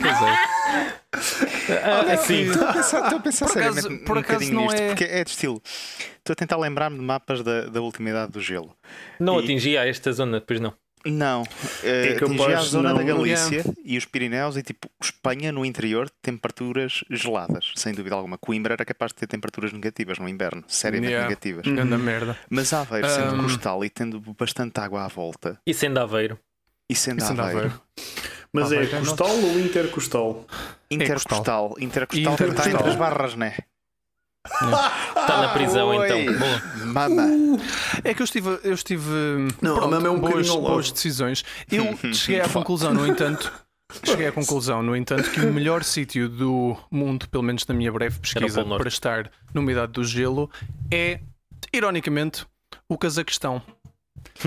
Pois é. Ah, sim. Estou a pensar, estou a pensar Por acaso- seriamente por um acaso bocadinho não nisto, é- porque é de estilo. Estou a tentar lembrar-me de mapas da, da última idade do gelo. Não E- atingia esta zona, pois não. Não, é capaz atingia a de zona não. da Galícia e os Pirineus e tipo Espanha no interior temperaturas geladas, sem dúvida alguma. Coimbra era capaz de ter temperaturas negativas no inverno, seriamente Yeah. negativas. Grande merda. Mas Aveiro, sendo Um, costal e tendo bastante água à volta, E sendo Aveiro. e sendo E sendo Aveiro, Aveiro. Mas é vai, vai, costal ou intercostal? intercostal, intercostal, está Intercostal. entre as barras, né? Está na prisão Oi. então. Boa. Mama. É que eu estive. Eu estive Não, pronto, mama é um boas, boas decisões. Eu cheguei à conclusão, no entanto. Cheguei à conclusão, no entanto, que o melhor sítio do mundo, pelo menos na minha breve pesquisa, para estar numa idade do gelo é, ironicamente, o Cazaquistão.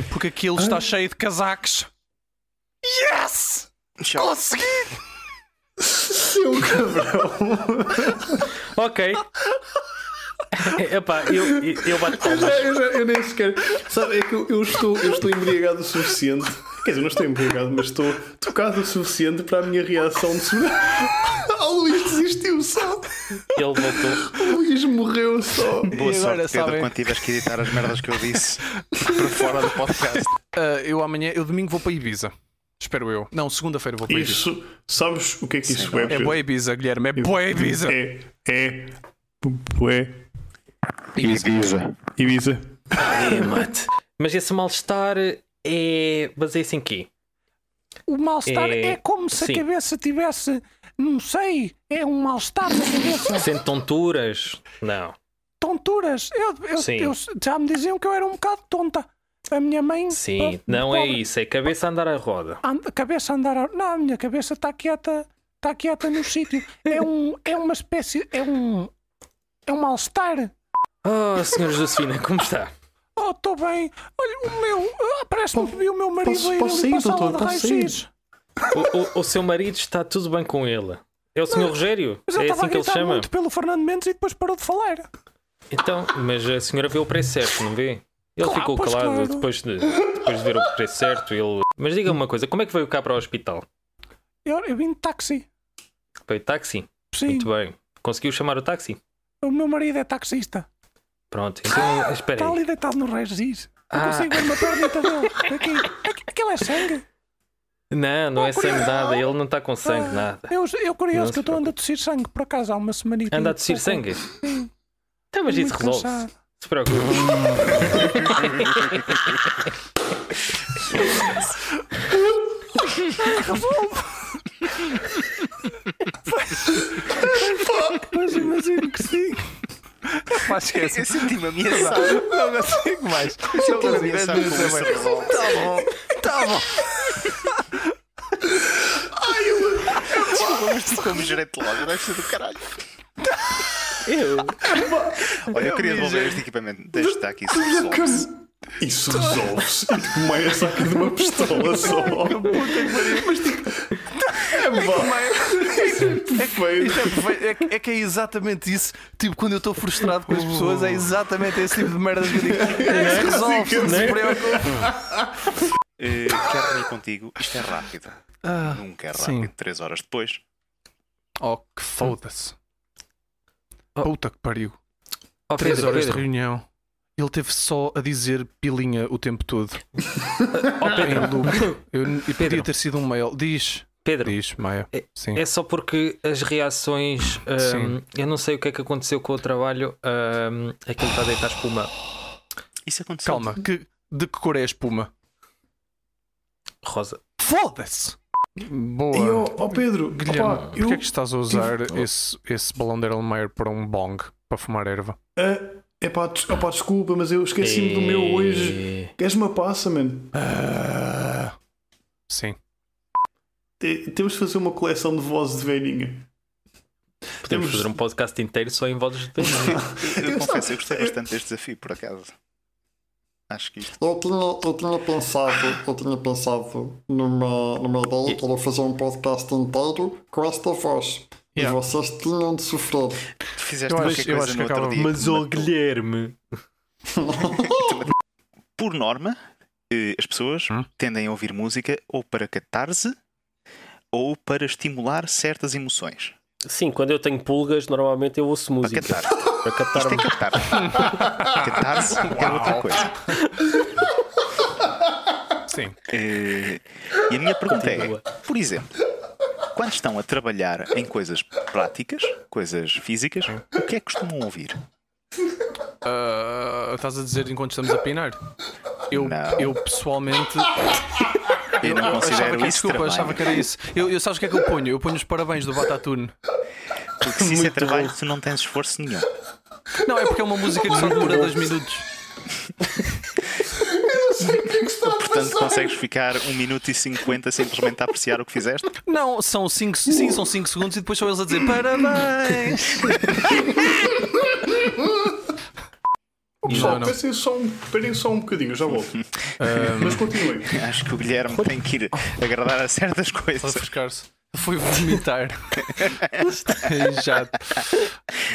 Porque aquilo está cheio de casaques. Yes! Consegui! Seu cabrão! Ok. Epá, eu, eu, eu bato Eu, já, eu, já, eu nem sequer. Sabe, é que eu, eu estou, eu estou embriagado o suficiente. Quer dizer, não estou embriagado, mas estou tocado o suficiente para a minha reação de segurança. O Luís desistiu só. Ele voltou. O Luís morreu só. Boa E agora, sorte, Pedro, sabem? quando tiveres que editar as merdas que eu disse por fora do podcast. Ah, eu amanhã, eu domingo vou para Ibiza. Espero eu. Não, segunda-feira vou para Ibiza. Isso, sabes o que é que isso é? É Pedro? boa Ibiza, Guilherme. É boa Ibiza. É. É. Bué. Ibiza. Ibiza. Mas esse mal-estar é. baseia-se em quê? O mal-estar É- é, como se sim. a cabeça tivesse. Não sei. É um mal-estar na cabeça. Sente tonturas? Não. Tonturas. Eu, eu, Sim. eu- já me diziam que eu era um bocado tonta. A minha mãe. Sim, oh, não é pobre, isso. É cabeça a andar à roda. anda- A cabeça a andar. a- Não, a minha cabeça está quieta. Está quieta no sítio. É, um, é uma espécie. É um. É um mal-estar. Oh, senhora Josefina, como está? Oh, estou bem. Olha, o meu. ah, Parece-me que vi o meu marido posso- a ir posso sair, a sala doutor? Posso raio-x. O, o- o seu marido está tudo bem com ele. É o senhor Rogério? Mas É assim a que ele chama? muito pelo Fernando Mendes e depois parou de falar. Então, mas a senhora vê o preço certo, não vê? Ele Claro, ficou calado claro. depois, de, depois de ver o preço certo. Ele... Mas diga-me uma coisa: como é que veio cá para o hospital? Eu, eu vim de táxi. Foi táxi? Sim, Muito bem. Conseguiu chamar o táxi? o meu marido é taxista. Pronto, então espera Está ali deitado no regis. Não Ah. consigo ver uma pernita dele. Aqui. Aqui- Aquilo é sangue. Não, não é sangue nada. Ele não está com sangue, nada. Eu, eu curioso Não que eu estou andando a tossir sangue por acaso há uma semana Anda a tossir sangue? Então, mas isso resolve-se. Se preocupe. Mas imagino que sim. Pá, esquece. Eu senti-me ameaçado. Não consigo mais. Senti-me ameaçado Tá bom, tá bom. Desculpa, mas tu como gerente loja deve ser do caralho. Eu. Olha, eu queria devolver este equipamento. Deixa estar aqui. isso resolve-se. Isso resolve-se. E tu meia saca de uma pistola só. Mas tipo. É. Isto é. É que- é que é exatamente isso. Tipo, quando eu estou frustrado com as pessoas, é exatamente esse tipo de merda que eu digo. É, resolve, não se preocupe. Eh, quero reunir contigo. Isto é rápido. Nunca é rápido. sim. Três horas depois. Oh, que foda-se. Oh. Puta que pariu. Oh, Três Pedro, horas de Pedro. reunião. Ele teve só a dizer pilinha o tempo todo. Oh, Em Pedro. loop. Eu, e podia Pedro. ter sido um mail. Diz. Pedro. Diz, Maia. É- Sim. É só porque as reações. Sim. eu não sei o que é que aconteceu com o trabalho. ahm, aquilo está a deitar espuma Isso aconteceu. Calma, que, de que cor é a espuma? rosa. Foda-se! Boa. E ó ó, Pedro, Guilherme, opá, porquê eu, é que estás a usar tive- esse, esse balão de Erlenmeyer para um bong para fumar erva? é pá, des- opá, desculpa, mas eu esqueci-me do meu hoje. E- Queres uma passa, mano? Ah, sim. Te- Temos de fazer uma coleção de vozes de velhinha. Podemos Temos- fazer um podcast inteiro só em vozes de velhinho. Eu confesso, eu gostei bastante deste desafio, por acaso. Acho que isto. Eu tinha, eu tinha pensado, eu tinha pensado numa, numa ideia que era fazer um podcast inteiro com esta voz. Yeah. E vocês tinham de sofrer. Tu fizeste Eu acho- eu acho no que acaba- dia. Mas o matou. Guilherme. Por norma, eh, as pessoas Hum? tendem a ouvir música ou para catarse ou para estimular certas emoções. Sim, quando eu tenho pulgas, normalmente eu ouço Para música. catar. Para catar Isto é catar. Catarse é outra coisa. Sim. Eh, E a minha pergunta é: Continua. por exemplo, quando estão a trabalhar em coisas práticas, coisas físicas, o que é que costumam ouvir? Ah, estás a dizer enquanto estamos a pinar? Eu, Não. eu pessoalmente. Eu não considero que, isso desculpa, trabalho. achava que era isso. Eu, eu sabes o que é que eu ponho? Eu ponho os parabéns do Batatune. Porque se isso é trabalho, tu não tens esforço nenhum. Não, é porque é uma música que só demora dois minutos. Portanto, consegues ficar 1 minuto e 50 simplesmente a apreciar o que fizeste? Não, são 5 sim, são cinco segundos e depois são eles a dizer parabéns. Pessoal, Não, não. pensem só um, esperem só um bocadinho, eu já volto. Mas continuem. Acho que o Guilherme tem que ir agradar a certas coisas. frescar-se. Foi vomitar. Já.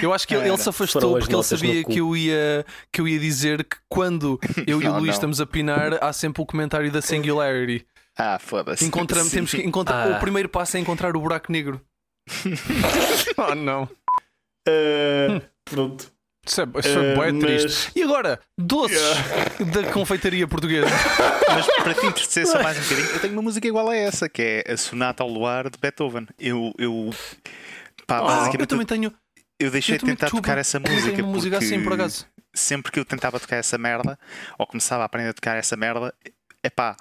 Eu acho que ele, ele se afastou as porque ele sabia que eu, ia, que eu ia dizer que quando eu e o Não, Luís não. estamos a pinar, há sempre o comentário da Singularity. Ah, foda-se. Encontramos, temos que encontrar. Ah. O primeiro passo é encontrar o buraco negro. oh não. Uh, pronto. Isso é, isso bué mas- triste. E agora, doces da confeitaria portuguesa. Mas para te entristecer só mais um bocadinho, eu tenho uma música igual a essa, que é a Sonata ao Luar de Beethoven. Eu, eu, pá, eu basicamente, também tenho. eu deixei eu de tentar tocar essa eu música. uma música assim, por acaso. Sempre que eu tentava tocar essa merda, ou começava a aprender a tocar essa merda, é pá,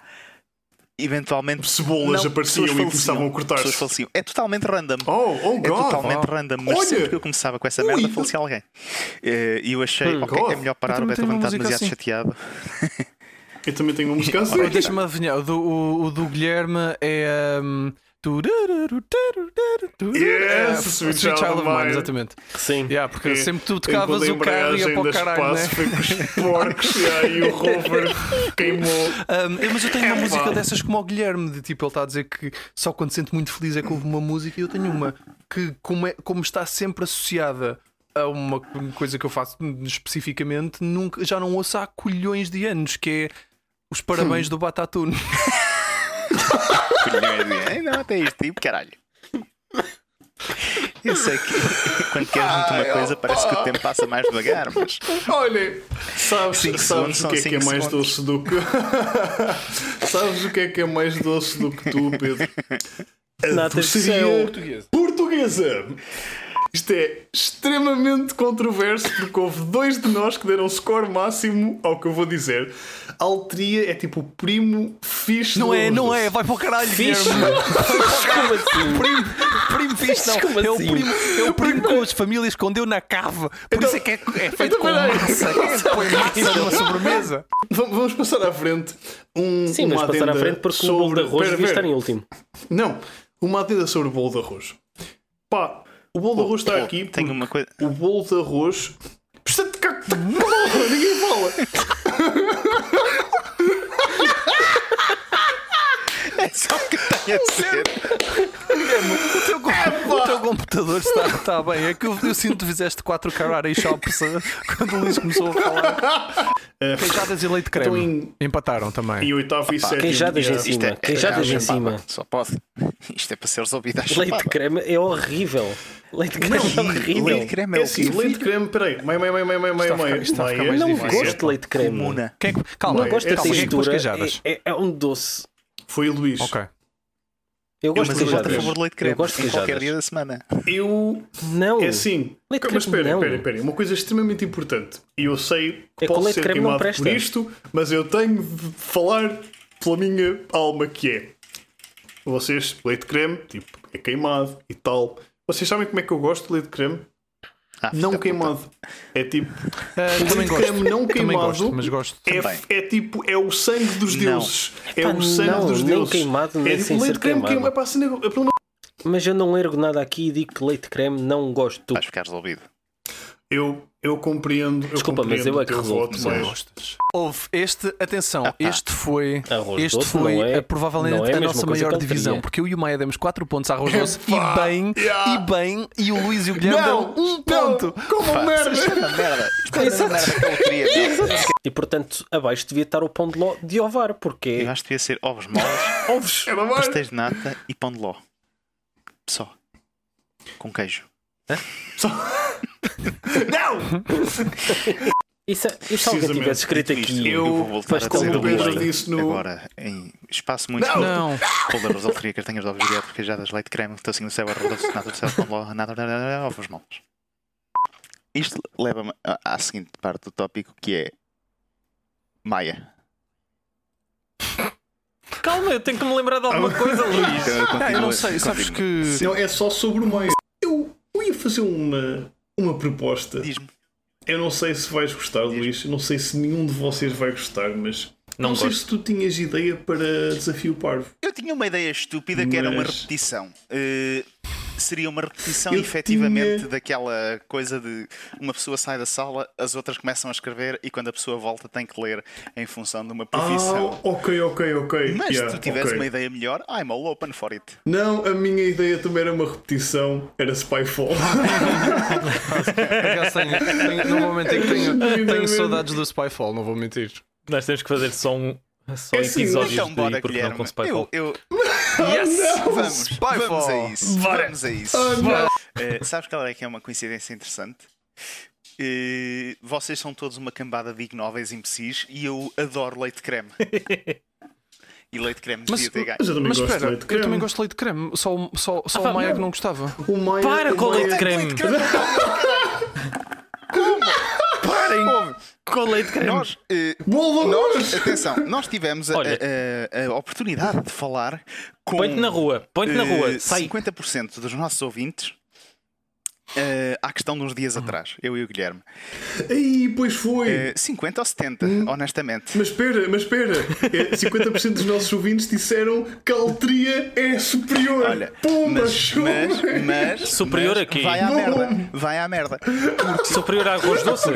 eventualmente. Cebolas não, apareciam e começavam a cortar-se. Pessoas faleciam. É totalmente random. Oh, oh É God! totalmente random, mas Olha! sempre que eu começava com essa Ui. merda, falecia alguém. Eh, E eu achei, Hum. ok, é God. melhor parar, o Beethoven está demasiado assim. chateado. Eu também tenho uma música assim. Deixa-me adivinhar. O do, o, o do Guilherme é. Um, Yes, É, Sweet Child of Mine. exatamente. Sim. Yeah, porque É, sempre tu tocavas o carro e ia para o caralho, né? espaço foi com os porcos e aí o rover queimou. Um, mas eu tenho uma música dessas como o Guilherme, de tipo, ele está a dizer que só quando se sente muito feliz é que houve uma música, e eu tenho uma que, como, é- como está sempre associada a uma coisa que eu faço especificamente, nunca, já não ouço há colhões de anos, que é os parabéns do Batatune. Ai, Não, até este tipo, caralho. Eu sei que quando queres muito uma coisa parece que o tempo passa mais devagar, mas Olha, sabes, Cinco sabes o que é que é mais segundos. doce do que. sabes o que é que é mais doce do que tu, Pedro? A doçaria céu. portuguesa. Isto é extremamente controverso porque houve dois de nós que deram score máximo ao que eu vou dizer. A Alteria é tipo o primo fixe Não é, não é, vai para o caralho, Fixe. Como assim? Primo, primo fixe, não. Como é, o assim? primo, é o primo com as famílias que escondeu na cave. Por isso é que é, é feito Então, com massa. Quem é que põe massa numa sobremesa? Vamos vamos passar à frente. Um, Sim, uma mas passar à frente porque o bolo de sobre- arroz devia estar em último. Não, uma adenda sobre o bolo de arroz. Pá, o bolo de arroz está aqui. porque uma coisa. O bolo de arroz. Porra, Ninguém fala. É só o que tenho a dizer. O teu, com- o teu computador está, está bem. É que eu, eu sinto que fizeste 4 karate shops eh, quando o Luís começou a falar. Queijadas e leite creme. Então, em- Empataram também. E oitavo e sétimo. Queijadas em yeah. cima. É, Queijadas é, em é, cima. Só pode. Isto é para ser resolvido à Leite de chapada. creme é horrível. Leite de creme é horrível. Leite de creme é É assim, leite creme, peraí. Meio. isto está a ficar meio. mais Não difícil. gosto de leite de creme. comuna. Quem é que- calma, Não gosto da é pôs textura. queijadas? É, é- é um doce. Foi o Luís. Ok. Eu gosto Mas de eu voto a queijadas. favor de leite creme Eu gosto de em qualquer queijadas. dia da semana. Eu. Não. É assim. Leite de Mas creme, espera, espera, espera. Uma coisa extremamente importante. E eu sei que É que o posso ser creme não queimado presta. por isto, mas eu tenho de falar pela minha alma que é. Vocês, leite creme, tipo, é queimado e tal. Vocês sabem como é que eu gosto de leite creme? Ah, Não queimado. É tipo. O também leite de gosto. creme não queimado gosto, mas gosto. é, é tipo, é o sangue dos Não. deuses. É Epá, o sangue não, dos nem deuses. queimado, nem é tipo sem leite creme queimado. É, assim, é, pelo Mas eu não ergo nada aqui e digo que leite de creme não gosto. Vais ficar resolvido. Eu, eu compreendo. Eu Desculpa, mas compreendo eu é que mas- Gostas. Houve este, atenção, este foi, Arroz este doce foi é- provavelmente é a a nossa maior divisão, porque eu e o Maia demos 4 pontos a arroz doce e Epá, bem, yeah. e bem, e o Luís e o Guilherme Não, deram um ponto. Como Pá, merda! Isto é merda. Isto é merda que eu queria. E portanto, abaixo devia estar o pão de ló de ovar, porque Eu acho que devia ser ovos moles, ovos. É pastéis de nata e pão de ló. Só. Com queijo. E se, e se alguém Precisamente. tivesse escrito aqui eu- vou voltar a dizer o. Belém. disse no- Agora, em espaço muito Não. Não, Poldeiros, alteria, castanhas de ovos direto, queijadas, leite creme, tocinho do céu, arroz doce, nata do céu, ló, nada, nada, nada, ovos moles. Isto leva-me à- seguinte parte do tópico que é Maia. Calma, eu tenho que me lembrar de alguma coisa, Luís. Eu, Ah, eu não sei, sabes que Não, é só sobre o meio. Eu, eu ia fazer uma, uma proposta. Diz-me. Eu não sei se vais gostar, Luís. Eu não sei se nenhum de vocês vai gostar, mas. Não sei gosto. se tu tinhas ideia para Desafio Parvo. Eu tinha uma ideia estúpida que era uma Mas- repetição. Eh, seria uma repetição Eu efetivamente tinha- daquela coisa de uma pessoa sai da sala, as outras começam a escrever e quando a pessoa volta tem que ler em função de uma profissão. Ah, ok, ok, ok. Mas Yeah, se tu tivesse ok. uma ideia melhor, I'm all open for it. Não, a minha ideia também era uma repetição. Era Spyfall. Não vou mentir que tenho, tenho saudades do Spyfall, não vou mentir. Nós temos que fazer só um. Só É assim, episódios Então de bora, porque não com Spyfall. Eu, eu... Yes! Vamos, Spyfall. vamos a isso. Vamos a isso. Ah, Eh, sabes qual é que é uma coincidência interessante? Eh, vocês são todos uma cambada de ignóveis imbecis e eu adoro leite de creme. e leite de creme Mas, devia ter ganho. Mas eu também mas gosto de espera, leite de eu creme. também gosto de leite de creme, só, o- só, só Ah, o Maia não. que não gostava. O Maia, Para o com o leite de creme! Parem! Com leite creme! Nós, eh, nós, atenção, nós tivemos a, Olha. a- a- a oportunidade de falar com Põe-te na rua, põe-te na rua, eh, sai. 50% dos nossos ouvintes eh, à questão de uns dias atrás, eu e o Guilherme. Aí, pois foi. Eh, 50 ou 70, honestamente. Mas espera, mas espera. É, 50% dos nossos ouvintes disseram que a altria é superior. Olha, Pumba, mas, mas, mas, Superior mas a quê? Vai à Não. merda, vai à merda. Superior a arroz doce?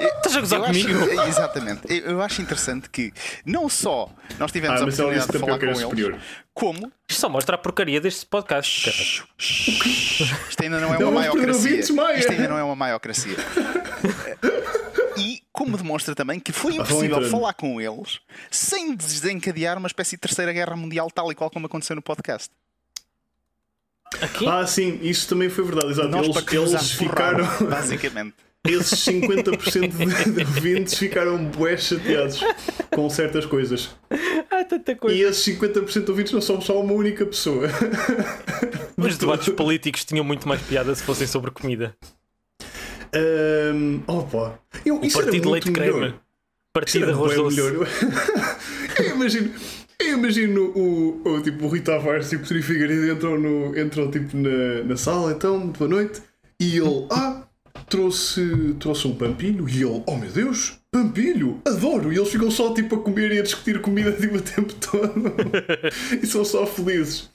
Estás a gozar Eu acho- comigo? exatamente. Eu, eu acho interessante que não só nós tivemos Ah, a oportunidade de falar com eles, superior. Como Isto só mostra a porcaria deste podcast. isto ainda não é uma maiocracia. Isto ainda não é uma maiocracia. E como demonstra também que foi vão impossível falar com eles sem desencadear uma espécie de terceira guerra mundial tal e qual como aconteceu no podcast. Aqui? Ah, sim, isso também foi verdade. Exato. Nós Eles, eles ficaram. basicamente. Esses 50% de, de ouvintes ficaram bué chateados com certas coisas. Há tanta coisa. E esses 50% de ouvintes não são só uma única pessoa. Os debates políticos tinham muito mais piada se fossem sobre comida. Um, opa. Eu, O isso era partido muito leite melhor. creme. Partido era arroz doce. melhor. eu imagino, eu imagino o, o, tipo, o Rui Tavares e o Figueiredo entram, no, entram tipo, na, na sala, então, boa noite, e ele, ah, trouxe, trouxe um pampilho, e ele, oh meu Deus, pampilho, adoro, e eles ficam só tipo a comer e a discutir comida tipo, o tempo todo, e são só felizes.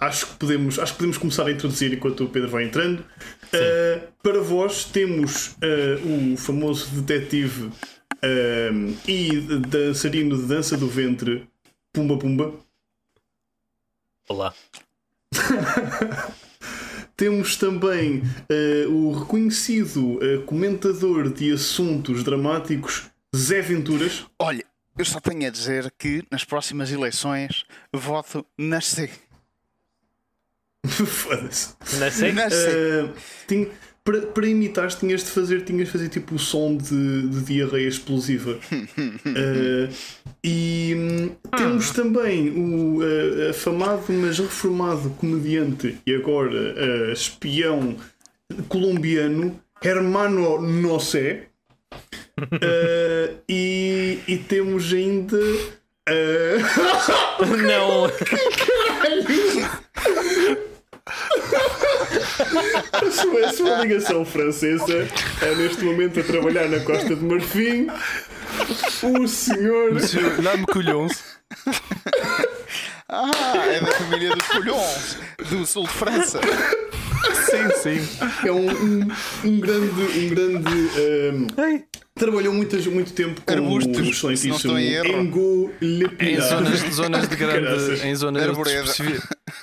Acho que, podemos, acho que podemos começar a introduzir enquanto o Pedro vai entrando. Uh, para vós temos uh, o famoso detetive um, e dançarino de dança do ventre Pumba Pumba. Olá. Temos também uh, o reconhecido uh, comentador de assuntos dramáticos Zé Venturas. Olha, eu só tenho a dizer que nas próximas eleições voto na C. Foda-se. Não sei? Na C. Uh, tinha- para, para imitares tinhas de fazer, tinhas de fazer tipo o som de, de diarreia explosiva. Uh, e hum, temos também o uh, afamado mas reformado comediante e agora uh, espião colombiano Hermano Noce. Uh, e, e temos ainda. uh, Não. A sua, a sua ligação francesa é neste momento a trabalhar na Costa de Marfim. O senhor. Monsieur, Dá-me colhões. Ah, é da família dos colhões do sul de França. Sim, sim. É um, um, um grande. Um grande ehm, trabalhou muitas, muito tempo com Arbustos, o se não excelentíssimo estou em erro. Em zonas, zonas de grande. Caraças. Em zonas de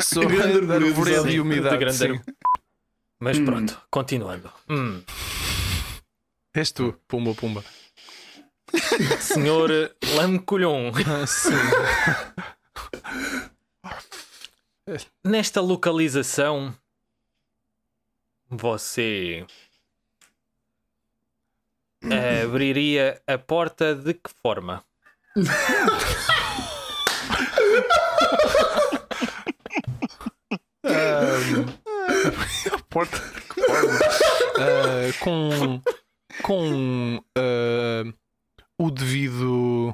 so- Grande sim. e umidade. De grande sim. Mas pronto, continuando. Hum. És tu, pumba, pumba. Senhor Lame Colhon, Ah, nesta localização, você abriria a porta de que forma? Porta. Ah, com. Com. ah, o devido.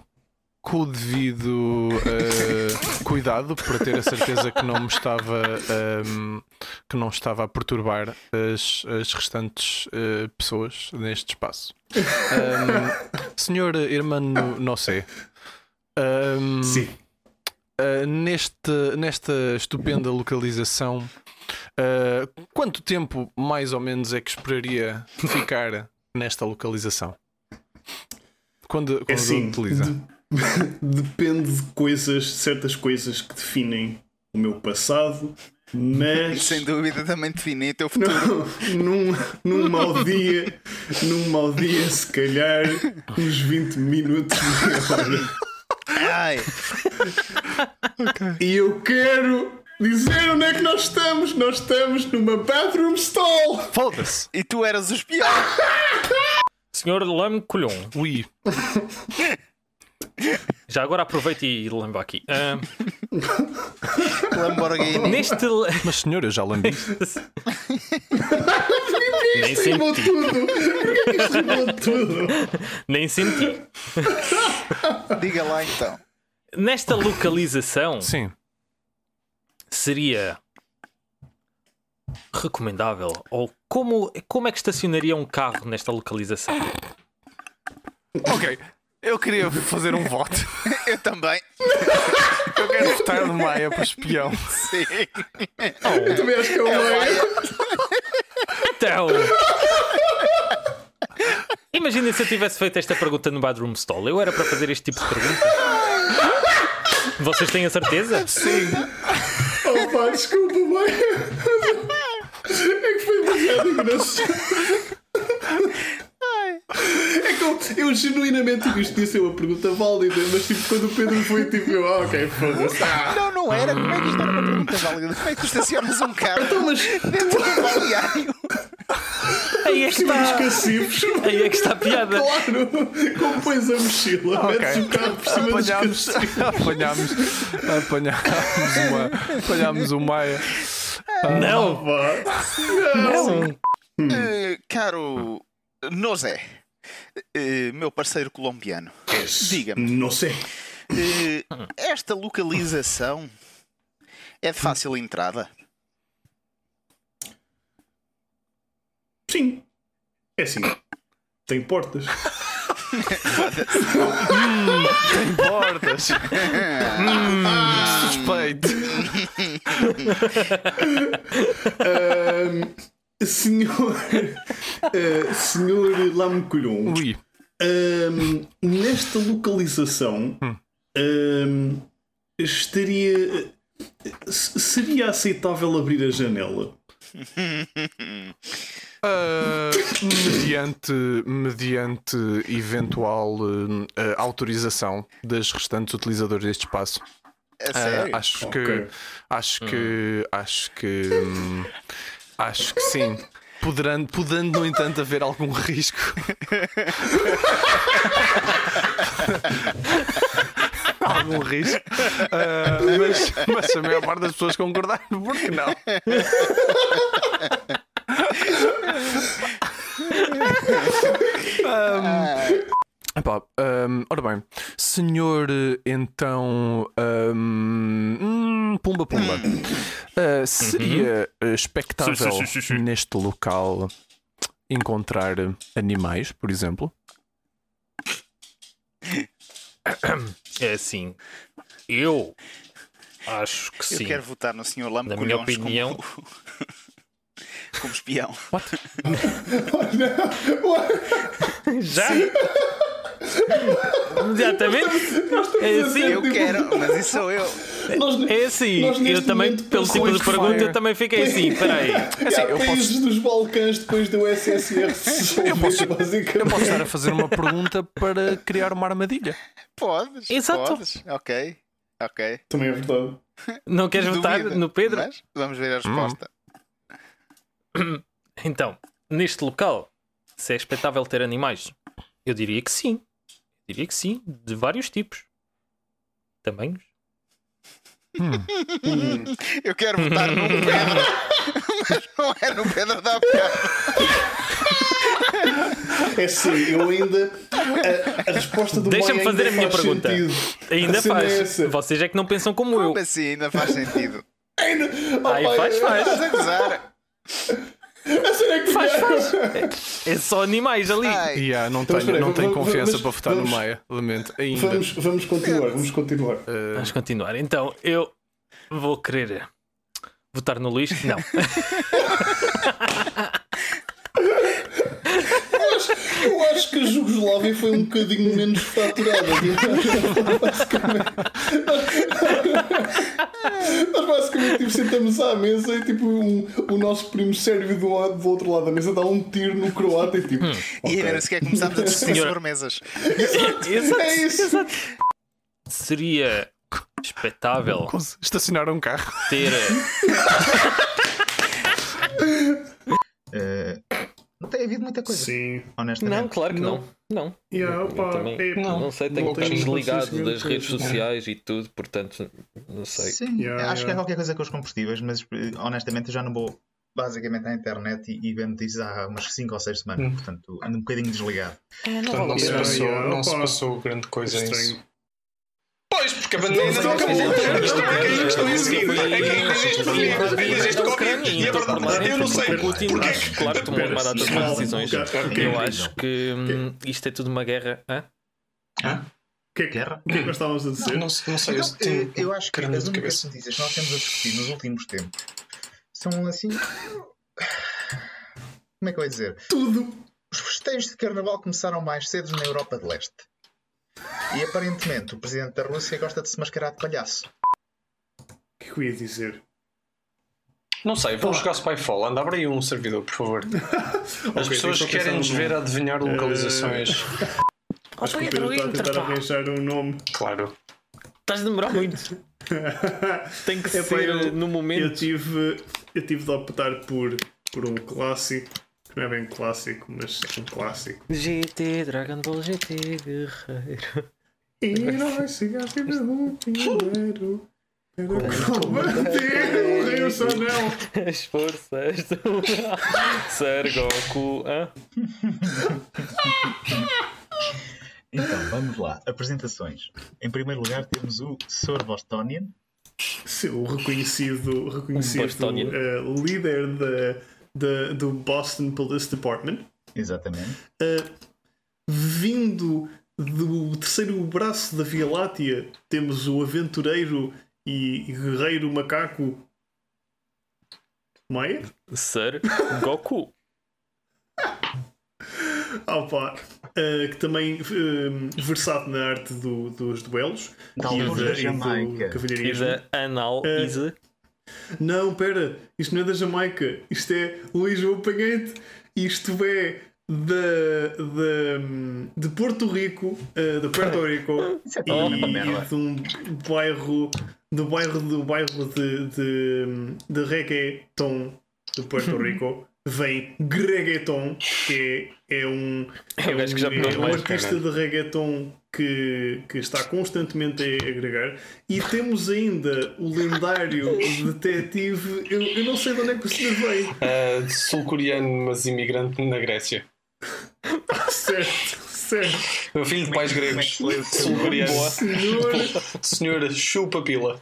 Com o devido ah, cuidado para ter a certeza que não me estava ahm, que não estava a perturbar as, as restantes ah, pessoas neste espaço. Ahm, senhor Hermano Nossé, ahm, Sim. Uh, neste, nesta estupenda localização, uh, quanto tempo mais ou menos é que esperaria ficar nesta localização? Quando, quando É assim, utiliza? de- depende de coisas, certas coisas que definem o meu passado, mas Sem dúvida também defini o teu futuro. num, num mau dia, num mau dia, se calhar uns 20 minutos, meia hora. Ai, E eu quero dizer onde é que nós estamos. Nós estamos numa bathroom stall. Foda-se! e tu eras o espião. Senhor Lame Colhon, Ui, já agora aproveito e lembro aqui. Ah, Lamborghini. neste. mas senhor, eu já lambi. Nem Rimou senti. tudo. Porquê que isto rimou tudo? Nem senti. Diga lá então. Nesta localização, Sim. seria recomendável? Ou como, como é que estacionaria um carro nesta localização? Ok, eu queria fazer um voto. Eu também. Eu quero votar no Maia para espião. Sim. Eu também acho que é o Maia. Então. Imagina se eu tivesse feito esta pergunta no Badroom Stall. Eu era para fazer este tipo de pergunta. Vocês têm a certeza? Sim. Oh pá, desculpa, Maia. É que foi demasiado engraçado. É que eu, eu genuinamente tipo, isto podia ser uma pergunta válida, mas tipo, quando o Pedro foi, tipo, eu, ah, ok, foda-se. Ah, Não, não era. Como é que isto era uma pergunta válida? Como é que tu estacionas um carro então, mas dentro do balneário? Aí é que dos está, aí é que está a piada. claro, como pões a mochila, metes o carro por cima dos Apanhámos, cacifos. apanhámos, apanhámos uma, apanhámos o Maia. Não, não. Eh, caro Nozé, eh, meu parceiro colombiano, diga-me, Não sei. eh, esta localização é de fácil entrada? Sim. É assim. Tem portas. Tem portas. Hum, suspeito. Senhor. ah, senhor Lamcolhon. Ui. nesta localização. ahm, estaria. se- Seria aceitável abrir a janela? Ah, mediante, mediante eventual eh, ah, autorização das restantes utilizadores deste espaço. Sério? acho que Ok. acho que acho que hum, acho que sim. Poderando, podendo, no entanto, haver algum risco. algum risco. Ah, mas, mas a maior parte das pessoas concordaram, por que não? Epá, hum, ora bem, senhor, então. hum, hum, pumba, pumba. Uh, seria uh, expectável Sim, sim, sim, sim. neste local encontrar animais, por exemplo? É assim, eu acho que Eu sim. quero votar no Sr. Lambo Na minha opinião- como, como espião. Já? Exatamente. É assim. Eu quero, mas isso sou eu. Nós, É assim, Nós, eu também, pelo tipo de pergunta, eu também fiquei assim. Espera aí. assim, eu há países dos Balcãs depois do SSR dissolver, posso- basicamente. Eu posso estar a fazer uma pergunta para criar uma armadilha. Podes, Exato. podes. Ok, ok. Também é verdade. Não queres votar no Pedro? Mas vamos ver a resposta. Então, neste local, se é expectável ter animais, eu diria que sim. Eu diria que sim, de vários tipos. Tamanhos. Eu quero votar no Pedro, mas não é no Pedro da bocado. É sim, eu ainda. A, a resposta do Deixa-me fazer ainda a minha faz pergunta. Sentido. Ainda A cena faz. é. Vocês é que não pensam como eu. Como assim ainda faz sentido? Ainda. Aí Opa, faz, faz. Estás a gozar? A cena é que Faz, faz. É só animais ali. Yeah, não Então, tenho, não tenho vamos- confiança vamos- para votar no vamos- Maia, lamento. Ainda. Vamos, vamos continuar, vamos continuar. Vamos continuar. Então, eu vou querer votar no Luís? Não. Eu acho que a Jugoslávia foi um bocadinho menos faturada. basicamente. Nós basicamente tipo, sentamos à mesa e tipo um- o nosso primo sérvio do, lado- do outro lado da mesa dá um tiro no croata e tipo. E ok. ainda sequer começámos a discutir Senhora- sobremesas. Exato. É isso. Seria expectável Cons- Estacionar um carro. ter. Eh, não tem havido muita coisa, Sim. honestamente. claro que não. Não. Yeah, Eu opa, também é, não, sei, tenho não que estar desligado das redes sociais e tudo, portanto, não sei. Sim, Yeah, acho que é yeah. qualquer coisa com os combustíveis, mas eh, honestamente eu já não vou basicamente à internet e, e ver notícias há umas 5 ou 6 semanas, portanto ando um bocadinho desligado. Portanto, não, se Yeah, passou, yeah, não se passou grande coisa. Estranho. Pois, porque a bandeira Não, não não, acabou. não, não, Isto não, é que isto não, é seguinte. não, É que ainda existe perigo, ainda existe Covid. E a verdade, eu não sei Putin, porque é acho, claro que tomou uma data de decisões. Eu acho que hum, isto é tudo uma guerra. Hã? O que é que- Guerra? o que é que nós estávamos a dizer? Não, não sei, Então, eu tenho eh, eu acho que as únicas cabeça. notícias que nós temos a discutir nos últimos tempos são assim. Como é que eu ia dizer? Tudo. Os festejos de carnaval começaram mais cedo na Europa de Leste. E aparentemente o presidente da Rússia gosta de se mascarar de palhaço. O que é que eu ia dizer? Não sei, vamos jogar Spyfall. Anda, abre aí um servidor, por favor. As Ok, pessoas eu querem nos no ver a adivinhar localizações. Acho que o Pedro está a tentar arranjar um nome. Claro. Estás a demorar muito. Tem que É, ser eu- no Eu momento. tive, eu tive de optar por, por um clássico, que não é bem clássico, mas um clássico. GT, Dragon Ball GT, guerreiro. E nós chegaste um primeiro. Para combater o Rei Sonel. As forças do Ser Goku. hã? Então, vamos lá. Apresentações. Em primeiro lugar temos o Sr. Bostonian. Seu reconhecido, reconhecido eh, líder da, da, do Boston Police Department. Exatamente. Uh, vindo do terceiro braço da Via Láctea, temos o aventureiro e guerreiro macaco Maia. Ser Goku. Opa, uh, que também um, versado na arte do- dos duelos Da e da- da e do Jamaica. E da Eh, Isa. Não, pera, isto não é da Jamaica, isto é Luís João Panhete, isto é da, da, de Porto Rico, eh, de Puerto Rico, Isso é e de um bairro, do bairro, do bairro de, de, de reggaeton de Porto Rico. Vem Gregueton, que é, é um, é gajo um, é um artista de reggaeton que, que está constantemente a agregar. E temos ainda o lendário detetive. Eu, eu não sei de onde é que o senhor veio. Ah, Sul-coreano, mas imigrante na Grécia. Certo, certo. Meu filho de pais gregos. É Sul-coreano. Senhor, Senhora Chupa Pila.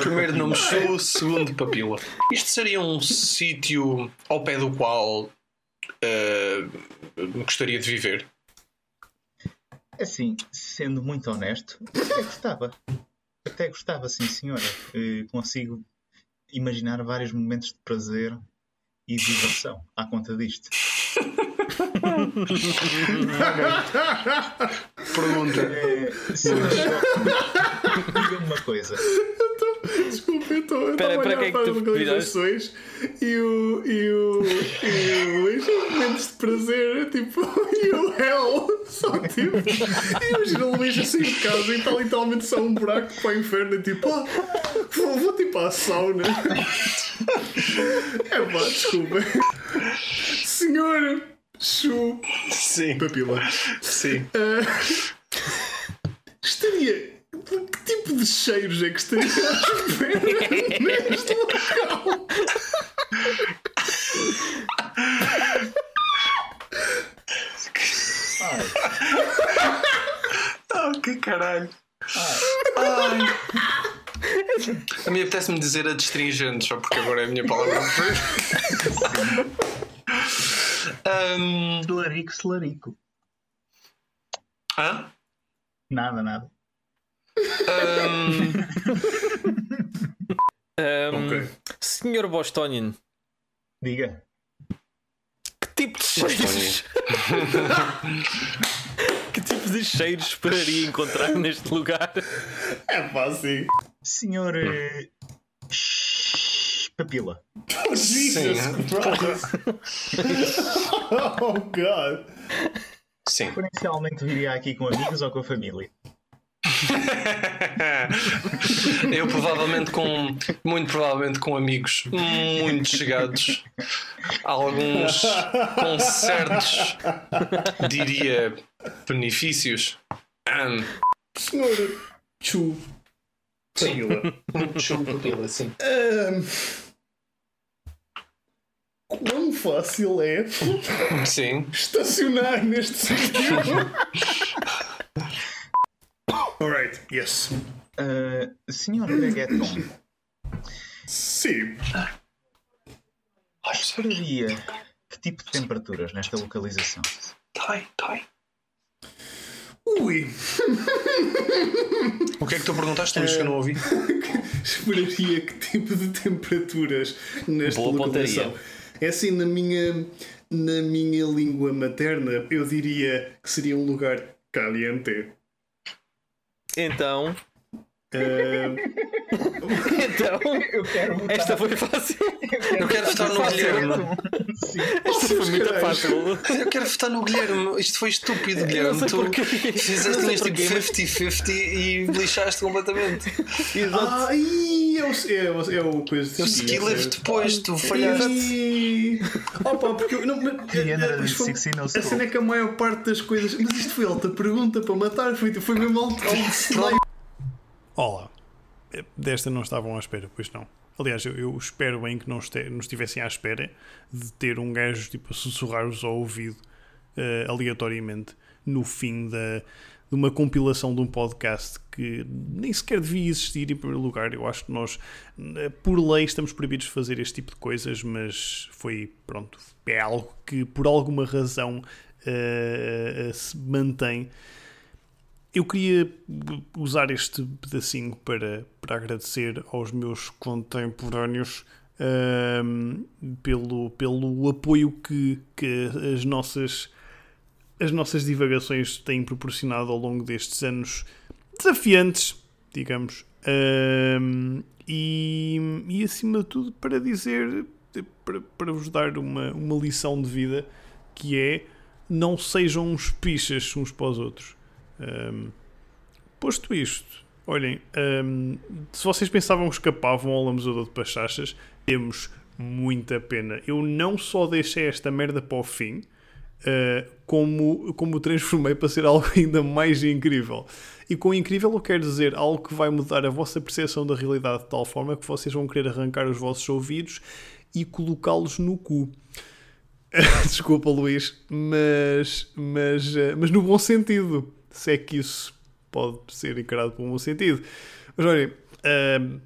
Primeiro Papila, nome Chu, segundo Papila. Isto seria um sítio ao pé do qual ah, gostaria de viver. Assim, sendo muito honesto, até gostava. Até gostava, sim, senhora. Eh, consigo imaginar vários momentos de prazer e diversão à conta disto. Pergunta. Choque, diga-me uma coisa. Eu estou a olhar para é para as localizações e o, e o, e o Luís, momentos de prazer, tipo, e o hell, só tipo, e imagina o Luís assim de casa e está literalmente só um buraco para o inferno, e tipo, ah, vou, vou tipo à sauna. É pá, desculpa. Senhor Chu Sim. Papila. Sim. Ah, estaria. Que tipo de cheiros é que estaria à espera neste local? Oh, que caralho. Ai. A mim apetece-me dizer adstringente, só porque agora é a minha palavra preferida. Ahm, Celarico, celarico. hã? Nada, nada. Ahm, Ahm, Ok. Senhor Bostonian, Diga. que tipo de cheiros? que tipo de cheiros esperaria encontrar neste lugar? É fácil. Senhor. eh, Papila. Oh, Jesus Christ. oh, God. sim. Potencialmente viria aqui com amigos ou com a família. Eu provavelmente com. Muito provavelmente com amigos muito chegados. Alguns com certos. diria. benefícios. Ahm, Senhora Chu Papila. Sim. Ahm, Quão fácil é Sim. estacionar neste sítio? Alright, yes. Uh, senhor Reggaeton, Sim. esperaria que tipo de temperaturas nesta localização? Tai, tai. Ui. O que é que tu perguntaste, Luís, que eu não ouvi? Esperaria que tipo de temperaturas nesta Boa localização? pontaria. É assim, na minha, na minha língua materna, eu diria que seria um lugar caliente. Então, Ahm, Então, Eu quero votar. esta foi fácil. Eu quero votar no Guilherme. Esta foi muito fácil. Eu quero votar no Guilherme. Isto foi estúpido, Eu Guilherme. Tu porquê. fizeste este tipo porquê, mas- 50-50 e lixaste completamente. ah, ih, é o, é, o, é o coisa de Eu segui levo depois, tu falhaste. Ih, Opa, porque eu. Não, mas, The end of the isto foi- 16 no a cena é que a maior parte das coisas. Mas isto foi alta pergunta para matar, foi, foi mesmo alto, alto. Olá, desta não estavam à espera, pois não. Aliás, eu, eu espero bem que não, este, não estivessem à espera de ter um gajo tipo, a sussurrar-vos ao ouvido eh, aleatoriamente no fim da, de uma compilação de um podcast que nem sequer devia existir em primeiro lugar. Eu acho que nós, eh, por lei, estamos proibidos de fazer este tipo de coisas, mas foi, pronto, é algo que por alguma razão eh, se mantém. Eu queria usar este pedacinho para, para agradecer aos meus contemporâneos ahm, pelo, pelo apoio que, que as nossas as nossas divagações têm proporcionado ao longo destes anos desafiantes, digamos. Ahm, e, e acima de tudo para dizer, para, para vos dar uma, uma lição de vida que é não sejam uns pichas uns para os outros. Um, posto isto, olhem, um, se vocês pensavam que escapavam ao lamesador de pachachas, temos muita pena. Eu não só deixei esta merda para o fim, uh, como, como transformei para ser algo ainda mais incrível. E com incrível eu quero dizer algo que vai mudar a vossa percepção da realidade de tal forma que vocês vão querer arrancar os vossos ouvidos e colocá-los no cu. Desculpa, Luís, mas, mas, eh, mas no bom sentido. Se é que isso pode ser encarado por um bom sentido. Mas olhem, ahm,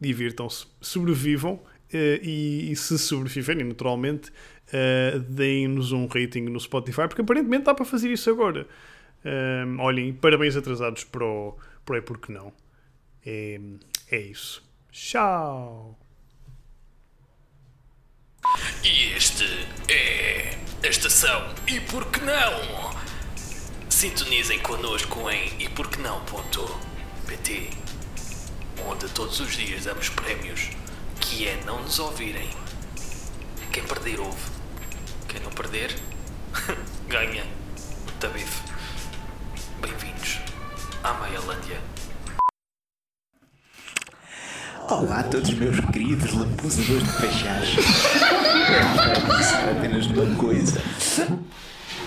divirtam-se, sobrevivam eh, e, e se sobreviverem, naturalmente, eh, deem-nos um rating no Spotify, porque aparentemente dá para fazer isso agora. Ahm, olhem, parabéns atrasados para o, para o É Porque Não. É, é isso. Tchau! E este é a estação E Por Que Não? Sintonizem connosco em eporquenão.pt Onde todos os dias damos prémios que é não nos ouvirem. Quem perder ouve. Quem não perder ganha tabife. Bem-vindos à Maialândia. Olá a todos meus queridos lambuzadores de peixagem. Quero pensar apenas numa coisa.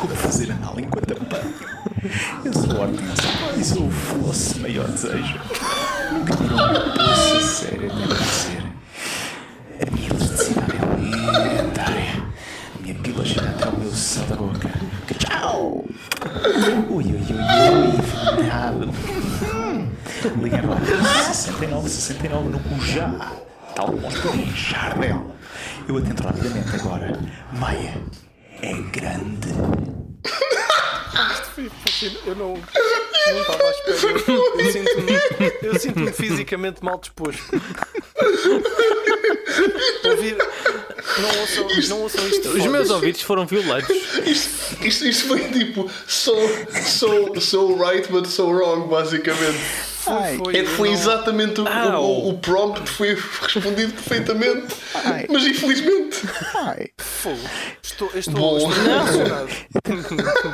Como fazer anal enquanto apanho. Eu sou ordenança e sou o vosso maior desejo. Nunca tive uma poça séria de acontecer. A minha elasticidade é lendária. A minha pila chega até ao meu céu da boca. Tchau! Ui, ui, ui, ui, vulnerável. Liga agora 69 69 no Cujá. Tal como os pudim, Chardel. Eu atento rapidamente agora. Maia é grande. Eu não não estava à espera. Eu, eu sinto-me eu sinto-me fisicamente mal disposto. Ouvir. Não ouçam, não ouçam isto. Os meus ouvidos foram violados. Isto, isto, isto foi tipo so, so, so right but so wrong, basicamente. Foi, foi, É, foi não- exatamente o, Au. o, o prompt foi respondido perfeitamente. Ai. Mas infelizmente. Ai, Fogo. Estou, estou, Bom. estou emocionado.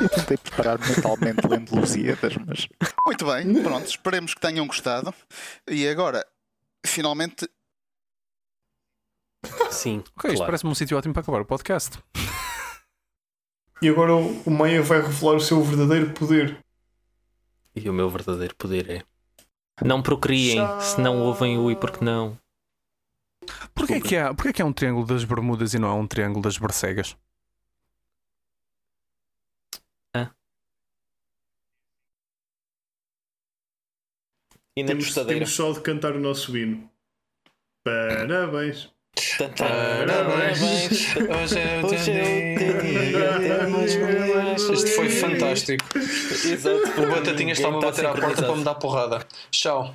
eu tentei preparar mentalmente lendo Lusíadas, mas. Muito bem, pronto, esperemos que tenham gostado. E agora, finalmente, Sim, Ok, isto claro. parece-me um sítio ótimo para acabar o podcast. E agora o, o Maia vai revelar o seu verdadeiro poder. E o meu verdadeiro poder é. Não procriem, se não ouvem o e porque não. Porquê que, há, porquê que é um triângulo das Bermudas e não é um triângulo das Barcegas? E na Temos, temos só de cantar o nosso hino. Parabéns. Parabéns. Hoje é o teu dia. Isto foi fantástico. Exato. O Batatinha está-me a Ninguém bater à porta para me dar porrada. Tchau.